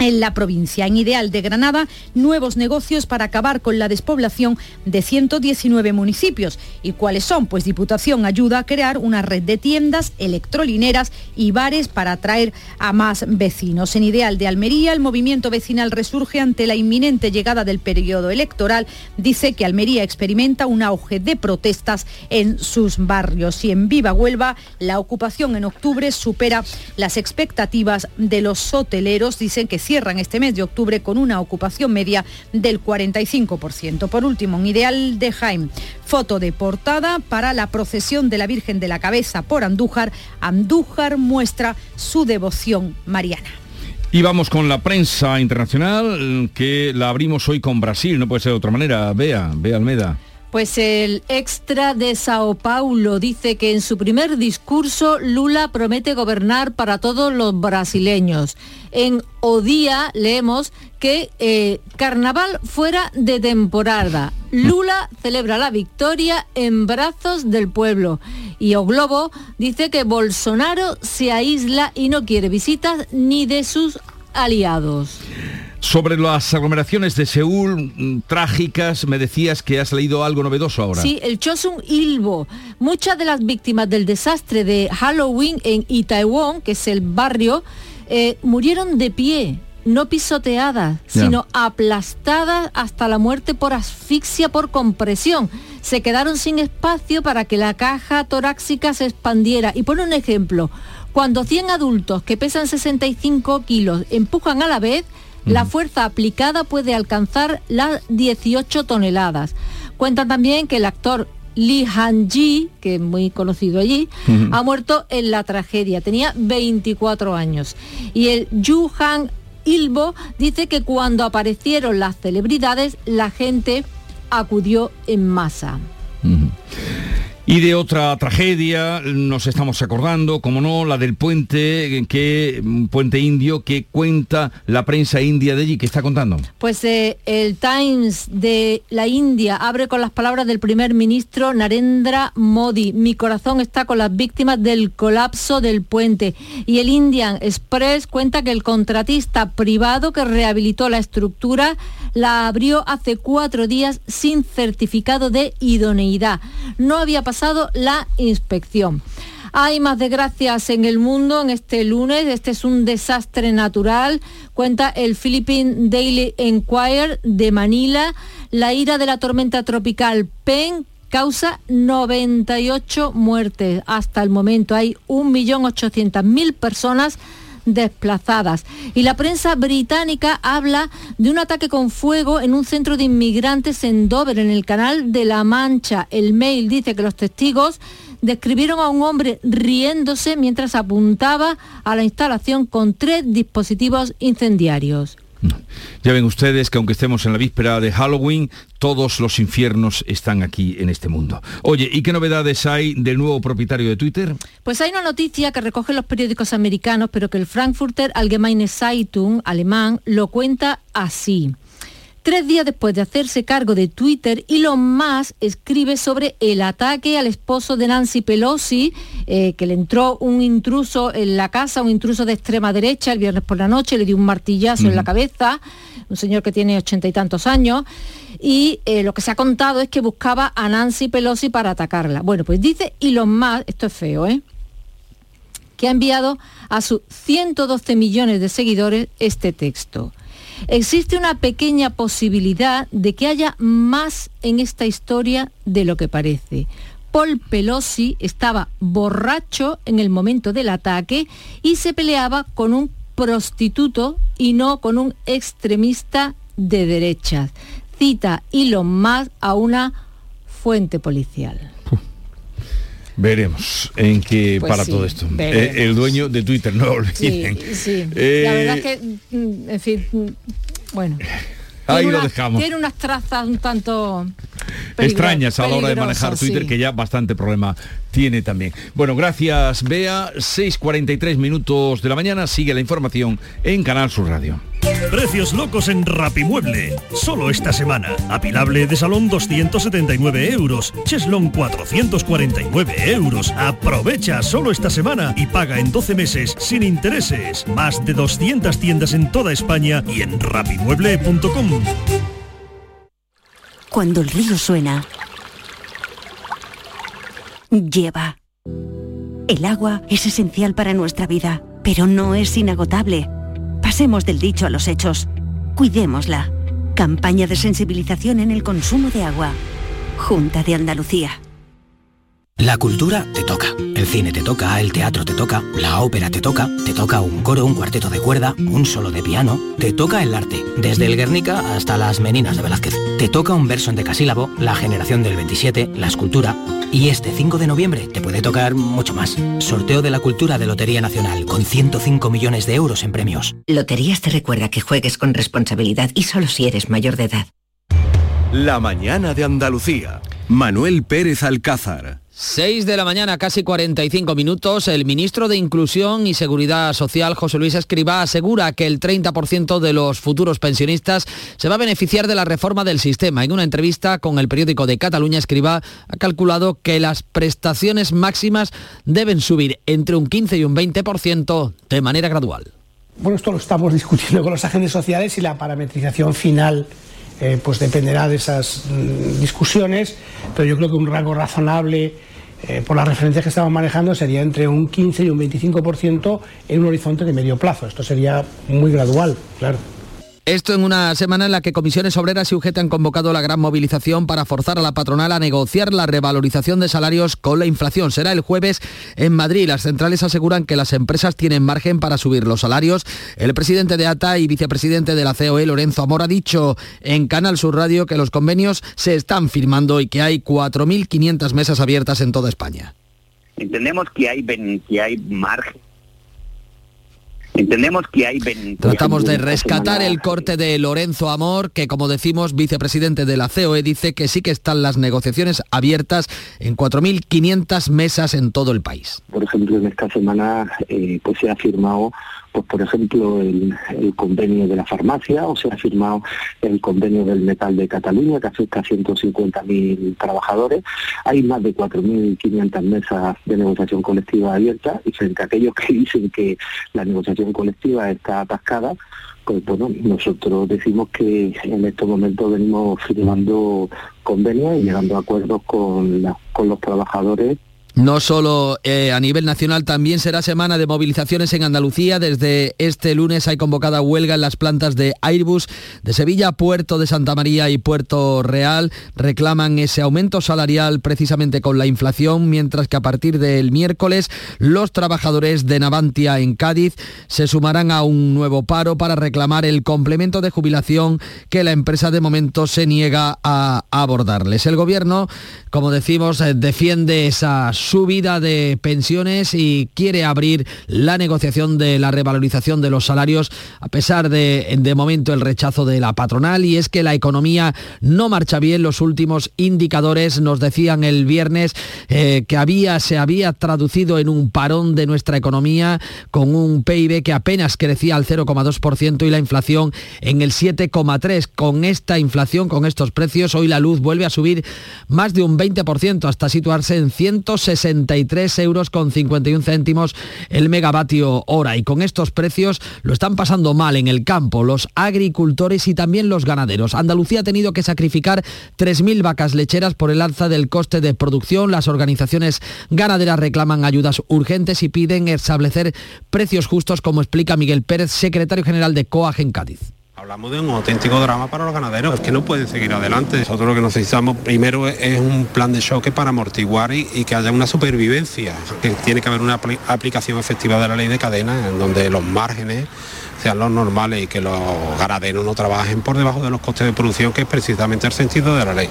en la provincia. En Ideal de Granada, nuevos negocios para acabar con la despoblación de 119 municipios. ¿Y cuáles son? Pues Diputación ayuda a crear una red de tiendas, electrolineras y bares para atraer a más vecinos. En Ideal de Almería, el movimiento vecinal resurge ante la inminente llegada del periodo electoral. Dice que Almería experimenta un auge de protestas en sus barrios. Y en Viva Huelva, la ocupación en octubre supera las expectativas de los hoteleros. Dicen que cierran este mes de octubre con una ocupación media del 45%. Por último, en Ideal de Jaime, foto de portada para la procesión de la Virgen de la Cabeza por Andújar. Andújar muestra su devoción mariana. Y vamos con la prensa internacional, que la abrimos hoy con Brasil, no puede ser de otra manera. Vea, vea Almeda. Pues el extra de Sao Paulo dice que en su primer discurso Lula promete gobernar para todos los brasileños. En Odía leemos que eh, carnaval fuera de temporada. Lula celebra la victoria en brazos del pueblo. Y O Globo dice que Bolsonaro se aísla y no quiere visitas ni de sus aliados. Sobre las aglomeraciones de Seúl, mm, trágicas, me decías que has leído algo novedoso ahora. Sí, el Chosun Ilbo. Muchas de las víctimas del desastre de Halloween en Itaewon, que es el barrio, eh, murieron de pie, no pisoteadas, sino aplastadas hasta la muerte por asfixia por compresión. Se quedaron sin espacio para que la caja torácica se expandiera. Y pone un ejemplo. Cuando 100 adultos que pesan 65 kilos empujan a la vez, la fuerza aplicada puede alcanzar las 18 toneladas. Cuentan también que el actor Lee Han-ji, que es muy conocido allí, ha muerto en la tragedia. Tenía 24 años. Y el Yu Han Ilbo dice que cuando aparecieron las celebridades, la gente acudió en masa. Y de otra tragedia nos estamos acordando, como no, la del puente que un puente indio que cuenta la prensa india de allí, que está contando. Pues eh, el Times de la India abre con las palabras del primer ministro Narendra Modi. Mi corazón está con las víctimas del colapso del puente. Y el Indian Express cuenta que el contratista privado que rehabilitó la estructura la abrió hace cuatro días sin certificado de idoneidad. No había pasado la inspección. Hay más desgracias en el mundo en este lunes. Este es un desastre natural. Cuenta el Philippine Daily Enquirer de Manila. La ira de la tormenta tropical Pen causa 98 muertes. Hasta el momento hay 1.800.000 personas desplazadas. Y la prensa británica habla de un ataque con fuego en un centro de inmigrantes en Dover, en el canal de la Mancha. El mail dice que los testigos describieron a un hombre riéndose mientras apuntaba a la instalación con tres dispositivos incendiarios. Ya ven ustedes que aunque estemos en la víspera de Halloween, todos los infiernos están aquí en este mundo. Oye, ¿y qué novedades hay del nuevo propietario de Twitter? Pues hay una noticia que recogen los periódicos americanos, pero que el Frankfurter Allgemeine Zeitung alemán lo cuenta así. Tres días después de hacerse cargo de Twitter, Elon Musk escribe sobre el ataque al esposo de Nancy Pelosi, eh, que le entró un intruso en la casa, un intruso de extrema derecha el viernes por la noche, le dio un martillazo en la cabeza, un señor que tiene ochenta y tantos años, y eh, lo que se ha contado es que buscaba a Nancy Pelosi para atacarla. Bueno, pues dice Elon Musk, esto es feo, ¿eh? que ha enviado a sus 112 millones de seguidores este texto. Existe una pequeña posibilidad de que haya más en esta historia de lo que parece. Paul Pelosi estaba borracho en el momento del ataque y se peleaba con un prostituto y no con un extremista de derechas. Cita Elon Musk a una fuente policial. Veremos en qué Pues para sí, todo esto. Eh, el dueño de Twitter, no Sí, olviden. sí. Eh, La verdad es que, mm, en fin, mm, bueno. Ahí Tiene lo dejamos. Tiene unas trazas un tanto... extrañas a la hora de manejar Twitter, sí. que ya bastante problema tiene también. Bueno, gracias Bea. 6.43 minutos de la mañana. Sigue la información en Canal Sur Radio. Precios locos en Rapimueble. Solo esta semana. Apilable de salón 279 euros. Cheslon 449 euros. Aprovecha solo esta semana y paga en 12 meses sin intereses. Más de 200 tiendas en toda España y en rapimueble.com. Cuando el río suena, lleva. El agua es esencial para nuestra vida, pero no es inagotable. Pasemos del dicho a los hechos. Cuidémosla. Campaña de sensibilización en el consumo de agua. Junta de Andalucía. La cultura te toca, el cine te toca, el teatro te toca, la ópera te toca, te toca un coro, un cuarteto de cuerda, un solo de piano, te toca el arte, desde el Guernica hasta las Meninas de Velázquez. Te toca un verso en decasílabo, la generación del 27, la escultura y este 5 de noviembre te puede tocar mucho más. Sorteo de la cultura de Lotería Nacional con 105 millones de euros en premios. Loterías te recuerda que juegues con responsabilidad y solo si eres mayor de edad. La mañana de Andalucía. Manuel Pérez Alcázar. 6 de la mañana, casi 45 minutos, el ministro de Inclusión y Seguridad Social, José Luis Escribá, asegura que el 30% de los futuros pensionistas se va a beneficiar de la reforma del sistema. En una entrevista con el periódico de Cataluña, Escribá ha calculado que las prestaciones máximas deben subir entre un 15 y un 20% de manera gradual. Bueno, esto lo estamos discutiendo con los agentes sociales y la parametrización final eh, pues dependerá de esas mm, discusiones, pero yo creo que un rango razonable eh, por las referencias que estamos manejando sería entre un 15 y un 25% en un horizonte de medio plazo. Esto sería muy gradual, claro. Esto en una semana en la que comisiones obreras y UGT han convocado la gran movilización para forzar a la patronal a negociar la revalorización de salarios con la inflación. Será el jueves en Madrid. Las centrales aseguran que las empresas tienen margen para subir los salarios. El presidente de ATA y vicepresidente de la COE, Lorenzo Amor, ha dicho en Canal Sur Radio que los convenios se están firmando y que hay 4.500 mesas abiertas en toda España. Entendemos que hay, que hay margen. Entendemos que hay... Tratamos de rescatar el corte de Lorenzo Amor, que como decimos, vicepresidente de la COE, dice que sí que están las negociaciones abiertas en 4.500 mesas en todo el país. Por ejemplo, en esta semana eh, pues se ha firmado, pues por ejemplo, el, convenio de la farmacia o se ha firmado el convenio del metal de Cataluña que afecta a 150.000 trabajadores. Hay más de 4.500 mesas de negociación colectiva abiertas y frente a aquellos que dicen que la negociación colectiva está atascada, pues bueno, nosotros decimos que en estos momentos venimos firmando convenios y llegando a acuerdos con, la- con los trabajadores No solo eh, a nivel nacional, también será semana de movilizaciones en Andalucía. Desde este lunes hay convocada huelga en las plantas de Airbus de Sevilla, Puerto de Santa María y Puerto Real. Reclaman ese aumento salarial precisamente con la inflación, mientras que a partir del miércoles los trabajadores de Navantia en Cádiz se sumarán a un nuevo paro para reclamar el complemento de jubilación que la empresa de momento se niega a abordarles. El gobierno, como decimos, eh, defiende esa subida de pensiones y quiere abrir la negociación de la revalorización de los salarios a pesar de, de momento, el rechazo de la patronal y es que la economía no marcha bien. Los últimos indicadores nos decían el viernes eh, que había, se había traducido en un parón de nuestra economía con un PIB que apenas crecía al 0,2% y la inflación en el 7,3%. Con esta inflación, con estos precios, hoy la luz vuelve a subir más de un 20% hasta situarse en 163 euros con 51 céntimos el megavatio hora. Y con estos precios lo están pasando mal en el campo los agricultores y también los ganaderos. Andalucía ha tenido que sacrificar 3.000 vacas lecheras por el alza del coste de producción. Las organizaciones ganaderas reclaman ayudas urgentes y piden establecer precios justos, como explica Miguel Pérez, secretario general de COAG en Cádiz. Hablamos de un auténtico drama para los ganaderos, es que no pueden seguir adelante. Nosotros lo que necesitamos primero es- un plan de choque para amortiguar y, que haya una supervivencia, que tiene que haber una apli- aplicación efectiva de la ley de cadena en donde los márgenes sean los normales y que los ganaderos no trabajen por debajo de los costes de producción, que es precisamente el sentido de la ley.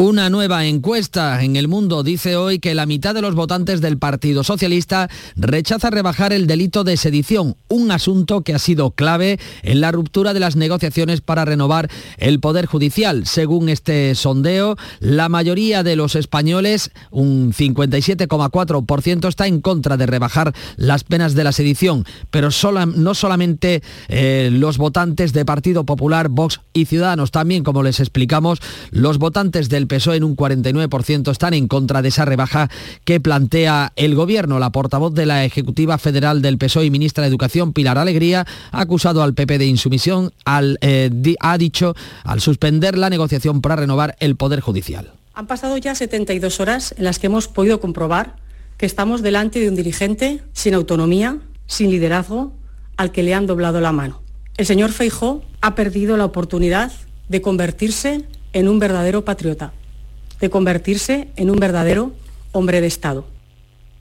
Una nueva encuesta en el mundo dice hoy que la mitad de los votantes del Partido Socialista rechaza rebajar el delito de sedición, un asunto que ha sido clave en la ruptura de las negociaciones para renovar el Poder Judicial. Según este sondeo, la mayoría de los españoles, un 57,4%, está en contra de rebajar las penas de la sedición, pero no solamente eh, los votantes de Partido Popular, Vox y Ciudadanos, también, como les explicamos, los votantes del PSOE en un 49% están en contra de esa rebaja que plantea el Gobierno. La portavoz de la Ejecutiva Federal del PSOE y ministra de Educación, Pilar Alegría, ha acusado al PP de insumisión, eh, ha dicho, al suspender la negociación para renovar el Poder Judicial. Han pasado ya 72 horas en las que hemos podido comprobar que estamos delante de un dirigente sin autonomía, sin liderazgo, al que le han doblado la mano. El señor Feijó ha perdido la oportunidad de convertirse en un verdadero patriota de convertirse en un verdadero hombre de Estado.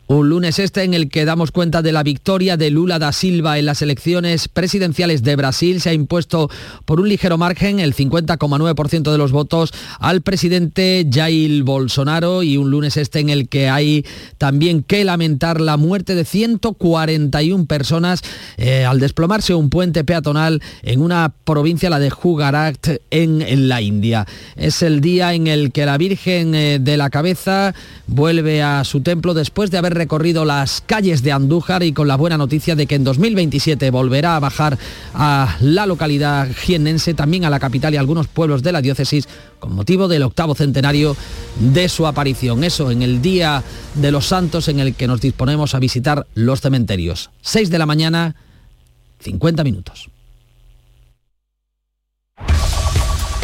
Un lunes este en el que damos cuenta de la victoria de Lula da Silva en las elecciones presidenciales de Brasil. Se ha impuesto por un ligero margen, el 50,9% de los votos, al presidente Jair Bolsonaro. Y un lunes este en el que hay también que lamentar la muerte de 141 personas eh, al desplomarse un puente peatonal en una provincia, la de Jugarat, en, la India. Es el día en el que la Virgen eh, de la Cabeza vuelve a su templo después de haber recorrido las calles de Andújar y con la buena noticia de que en 2027 volverá a bajar a la localidad jiennense, también a la capital y a algunos pueblos de la diócesis con motivo del octavo centenario de su aparición. Eso en el Día de los Santos en el que nos disponemos a visitar los cementerios. 6 de la mañana, 50 minutos.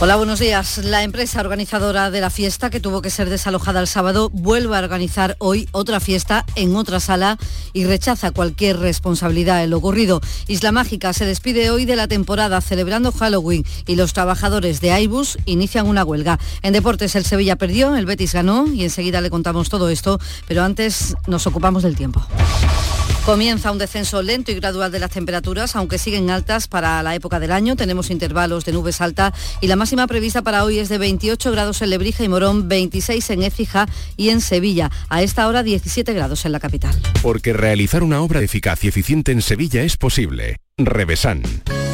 Hola, buenos días. La empresa organizadora de la fiesta, que tuvo que ser desalojada el sábado, vuelve a organizar hoy otra fiesta en otra sala y rechaza cualquier responsabilidad en lo ocurrido. Isla Mágica se despide hoy de la temporada celebrando Halloween y los trabajadores de Aibus inician una huelga. En deportes el Sevilla perdió, el Betis ganó y enseguida le contamos todo esto, pero antes nos ocupamos del tiempo. Comienza un descenso lento y gradual de las temperaturas, aunque siguen altas para la época del año. Tenemos intervalos de nubes altas y la máxima prevista para hoy es de 28 grados en Lebrija y Morón, 26 en Écija y en Sevilla. A esta hora 17 grados en la capital. Porque realizar una obra eficaz y eficiente en Sevilla es posible. Revesan.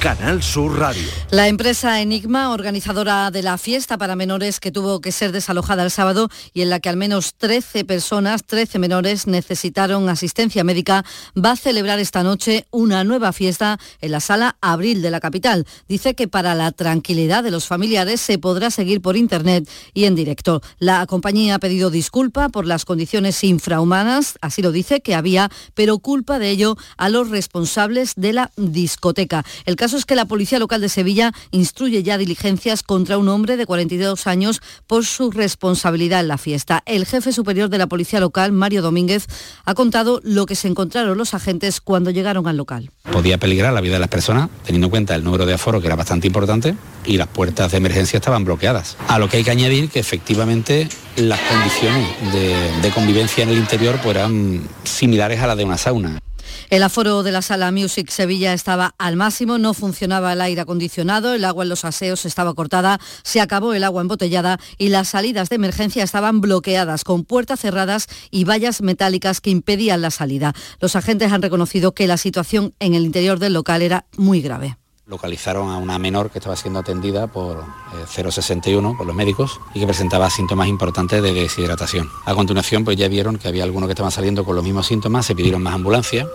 Canal Sur Radio. La empresa Enigma, organizadora de la fiesta para menores que tuvo que ser desalojada el sábado y en la que al menos 13 personas, 13 menores necesitaron asistencia médica, va a celebrar esta noche una nueva fiesta en la sala Abril de la capital. Dice que para la tranquilidad de los familiares se podrá seguir por internet y en directo. La compañía ha pedido disculpa por las condiciones infrahumanas, así lo dice, que había, pero culpa de ello a los responsables de la discoteca. El caso es que la Policía Local de Sevilla instruye ya diligencias contra un hombre de 42 años por su responsabilidad en la fiesta. El jefe superior de la Policía Local, Mario Domínguez, ha contado lo que se encontraron los agentes cuando llegaron al local. Podía peligrar la vida de las personas, teniendo en cuenta el número de aforo, que era bastante importante, y las puertas de emergencia estaban bloqueadas. A lo que hay que añadir que efectivamente las condiciones de, convivencia en el interior pues, eran similares a las de una sauna. El aforo de la sala Music Sevilla estaba al máximo, no funcionaba el aire acondicionado, el agua en los aseos estaba cortada, se acabó el agua embotellada y las salidas de emergencia estaban bloqueadas con puertas cerradas y vallas metálicas que impedían la salida. Los agentes han reconocido que la situación en el interior del local era muy grave localizaron a una menor que estaba siendo atendida por 061 eh, por los médicos y que presentaba síntomas importantes de deshidratación. A continuación pues ya vieron que había algunos que estaban saliendo con los mismos síntomas, se pidieron más ambulancias.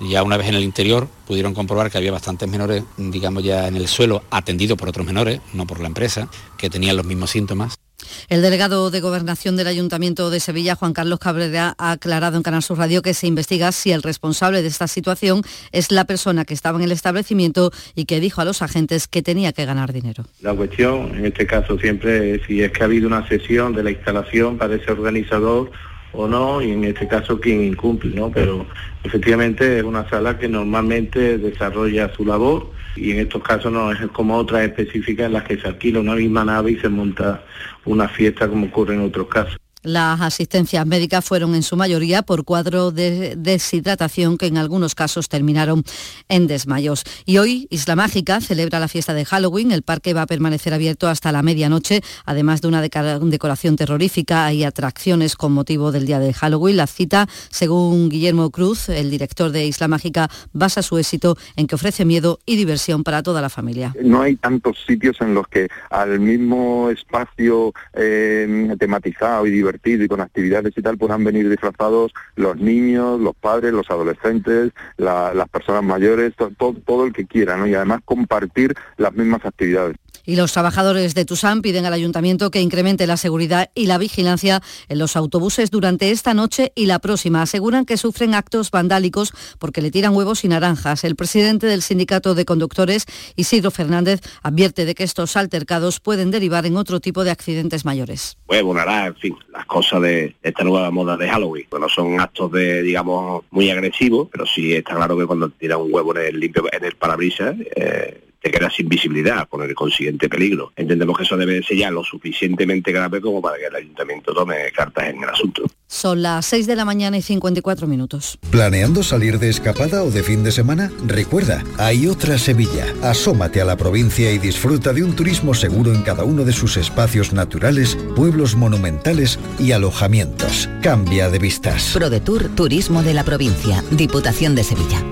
Ya una vez en el interior pudieron comprobar que había bastantes menores, digamos ya en el suelo, atendidos por otros menores, no por la empresa, que tenían los mismos síntomas. El delegado de Gobernación del Ayuntamiento de Sevilla, Juan Carlos Cabrera, ha aclarado en Canal Sur Radio que se investiga si el responsable de esta situación es la persona que estaba en el establecimiento y que dijo a los agentes que tenía que ganar dinero. La cuestión, en este caso siempre, es si es que ha habido una sesión de la instalación para ese organizador o no, y en este caso quien incumple, ¿no? Pero efectivamente es una sala que normalmente desarrolla su labor y en estos casos no es como otras específicas en las que se alquila una misma nave y se monta una fiesta como ocurre en otros casos. Las asistencias médicas fueron en su mayoría por cuadro de deshidratación que en algunos casos terminaron en desmayos. Y hoy Isla Mágica celebra la fiesta de Halloween. El parque va a permanecer abierto hasta la medianoche, además de una decoración terrorífica y atracciones con motivo del día de Halloween. La cita, según Guillermo Cruz, el director de Isla Mágica, basa su éxito en que ofrece miedo y diversión para toda la familia. No hay tantos sitios en los que al mismo espacio eh, tematizado y divertido y con actividades y tal puedan venir disfrazados los niños, los padres, los adolescentes, las personas mayores, todo, el que quiera. Y además compartir las mismas actividades. Y los trabajadores de Tusam piden al ayuntamiento que incremente la seguridad y la vigilancia en los autobuses durante esta noche y la próxima. Aseguran que sufren actos vandálicos porque le tiran huevos y naranjas. El presidente del sindicato de conductores, Isidro Fernández, advierte de que estos altercados pueden derivar en otro tipo de accidentes mayores. Huevo, naranja, en fin, las cosas de esta nueva moda de Halloween. Bueno, son actos de, digamos, muy agresivos, pero sí está claro que cuando tiran un huevo en el limpio, en el parabrisas, eh, te quedas sin visibilidad, con el consiguiente peligro. Entendemos que eso debe ser ya lo suficientemente grave como para que el ayuntamiento tome cartas en el asunto. Son las 6 de la mañana y 54 minutos. ¿Planeando salir de escapada o de fin de semana? Recuerda, hay otra Sevilla. Asómate a la provincia y disfruta de un turismo seguro en cada uno de sus espacios naturales, pueblos monumentales y alojamientos. Cambia de vistas. ProDetour Turismo de la Provincia, Diputación de Sevilla.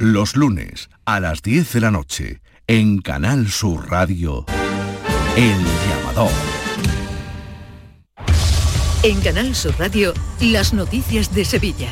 Los lunes a las 10 de la noche en Canal Sur Radio, El Llamador. En Canal Sur Radio, las noticias de Sevilla.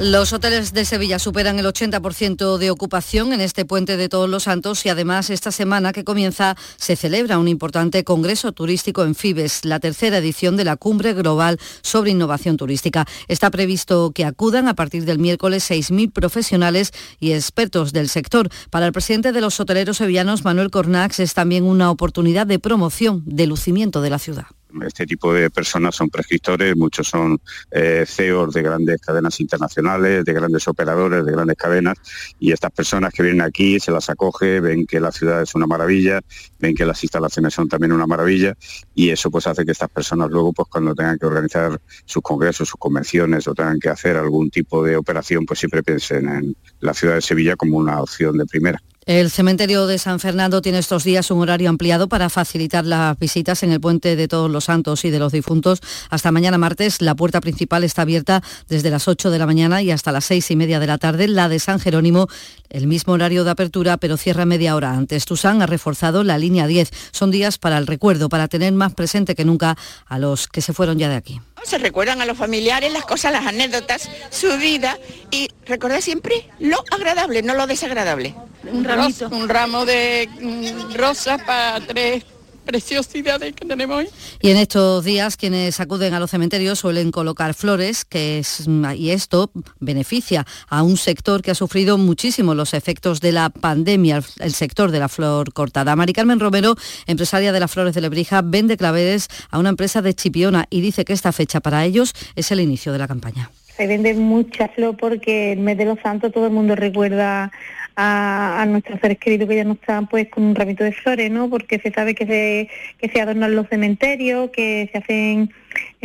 Los hoteles de Sevilla superan el 80% de ocupación en este puente de Todos los Santos y además esta semana que comienza se celebra un importante congreso turístico en Fibes, la tercera edición de la Cumbre Global sobre Innovación Turística. Está previsto que acudan a partir del miércoles 6.000 profesionales y expertos del sector. Para el presidente de los hoteleros sevillanos, Manuel Cornax, es también una oportunidad de promoción, de lucimiento de la ciudad este tipo de personas son prescriptores, muchos son eh, CEOs de grandes cadenas internacionales, de grandes operadores, de grandes cadenas, y estas personas que vienen aquí se las acoge, ven que la ciudad es una maravilla, ven que las instalaciones son también una maravilla, y eso pues hace que estas personas luego pues cuando tengan que organizar sus congresos, sus convenciones o tengan que hacer algún tipo de operación, pues siempre piensen en la ciudad de Sevilla como una opción de primera. El cementerio de San Fernando tiene estos días un horario ampliado para facilitar las visitas en el puente de Todos los Santos y de los Difuntos. Hasta mañana martes la puerta principal está abierta desde las 8 de la mañana y hasta las 6 y media de la tarde. La de San Jerónimo, el mismo horario de apertura, pero cierra media hora antes. Tusan ha reforzado la línea 10. Son días para el recuerdo, para tener más presente que nunca a los que se fueron ya de aquí. Se recuerdan a los familiares las cosas, las anécdotas, su vida y recordar siempre lo agradable, no lo desagradable. Un ramito. un ramo de mm, rosas para tres preciosidades que tenemos hoy. Y en estos días quienes acuden a los cementerios suelen colocar flores, que es, y esto beneficia a un sector que ha sufrido muchísimo los efectos de la pandemia, el sector de la flor cortada. Mari Carmen Romero, empresaria de las flores de Lebrija, vende claveres a una empresa de Chipiona y dice que esta fecha para ellos es el inicio de la campaña. Se vende mucha flor porque el mes de los santos todo el mundo recuerda a, nuestros seres queridos que ya no están pues con un ramito de flores, ¿no? Porque se sabe que se, que se adornan los cementerios, que se hacen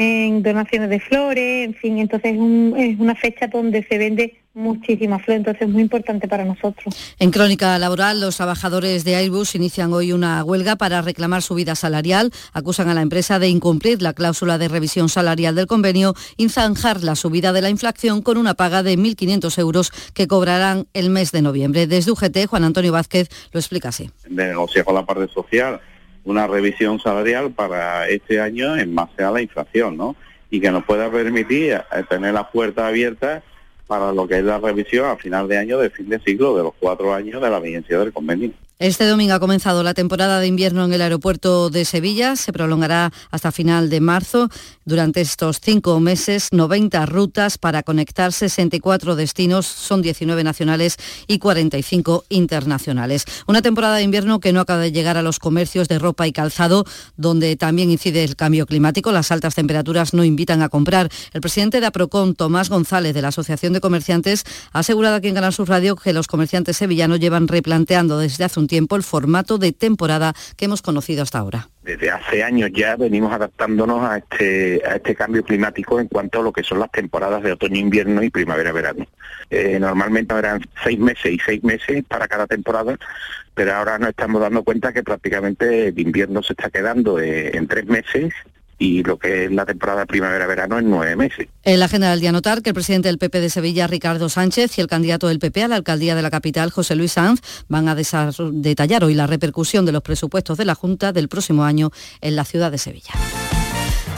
en donaciones de flores, en fin, entonces es una fecha donde se vende muchísima flor, entonces es muy importante para nosotros. En crónica laboral, los trabajadores de Airbus inician hoy una huelga para reclamar subida salarial. Acusan a la empresa de incumplir la cláusula de revisión salarial del convenio y zanjar la subida de la inflación con una paga de 1.500 euros que cobrarán el mes de noviembre. Desde UGT, Juan Antonio Vázquez lo explica así. De negociar con la parte social una revisión salarial para este año en base a la inflación, ¿no? Y que nos pueda permitir eh, tener las puertas abiertas para lo que es la revisión a final de año de fin de ciclo de los cuatro años de la vigencia del convenio. Este domingo ha comenzado la temporada de invierno en el aeropuerto de Sevilla. Se prolongará hasta final de marzo. Durante estos cinco meses, 90 rutas para conectar 64 destinos. Son 19 nacionales y 45 internacionales. Una temporada de invierno que no acaba de llegar a los comercios de ropa y calzado, donde también incide el cambio climático. Las altas temperaturas no invitan a comprar. El presidente de APROCON, Tomás González, de la Asociación de Comerciantes, ha asegurado aquí en Canal Sur Radio que los comerciantes sevillanos llevan replanteando desde hace un tiempo el formato de temporada que hemos conocido hasta ahora. Desde hace años ya venimos adaptándonos a este, a este cambio climático en cuanto a lo que son las temporadas de otoño, invierno y primavera-verano. Eh, normalmente eran seis meses y seis meses para cada temporada, pero ahora nos estamos dando cuenta que prácticamente el invierno se está quedando eh, en tres meses y lo que es la temporada primavera-verano en nueve meses. En la agenda del día notar que el presidente del PP de Sevilla, Ricardo Sánchez, y el candidato del PP a la alcaldía de la capital, José Luis Sanz, van a detallar hoy la repercusión de los presupuestos de la Junta del próximo año en la ciudad de Sevilla.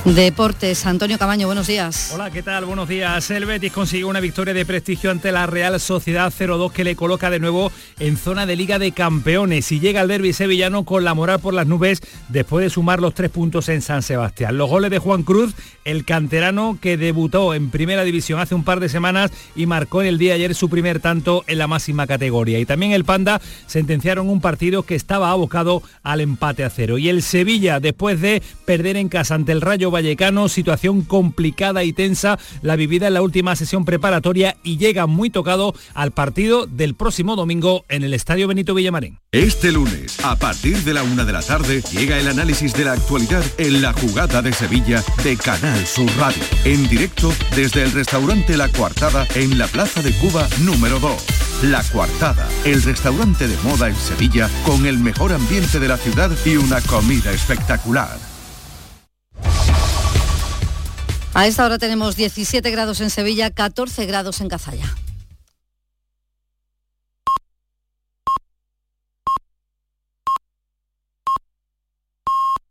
Deportes, Antonio Camaño, buenos días. Hola, ¿qué tal? Buenos días. El Betis consiguió una victoria de prestigio ante la Real Sociedad 0-2 que le coloca de nuevo en zona de Liga de Campeones y llega al derby sevillano con la moral por las nubes después de sumar los tres puntos en San Sebastián. Los goles de Juan Cruz, el canterano que debutó en Primera División hace un par de semanas y marcó en el día de ayer su primer tanto en la máxima categoría. Y también el Panda sentenciaron un partido que estaba abocado al empate a cero. Y el Sevilla, después de perder en casa ante el Rayo Vallecano, situación complicada y tensa la vivida en la última sesión preparatoria y llega muy tocado al partido del próximo domingo en el Estadio Benito Villamarín. Este lunes, a partir de la una de la tarde, llega el análisis de la actualidad en la jugada de Sevilla de Canal Sur Radio. En directo desde el restaurante La Coartada en la Plaza de Cuba número 2. La Coartada, el restaurante de moda en Sevilla con el mejor ambiente de la ciudad y una comida espectacular. A esta hora tenemos 17 grados en Sevilla, 14 grados en Cazalla.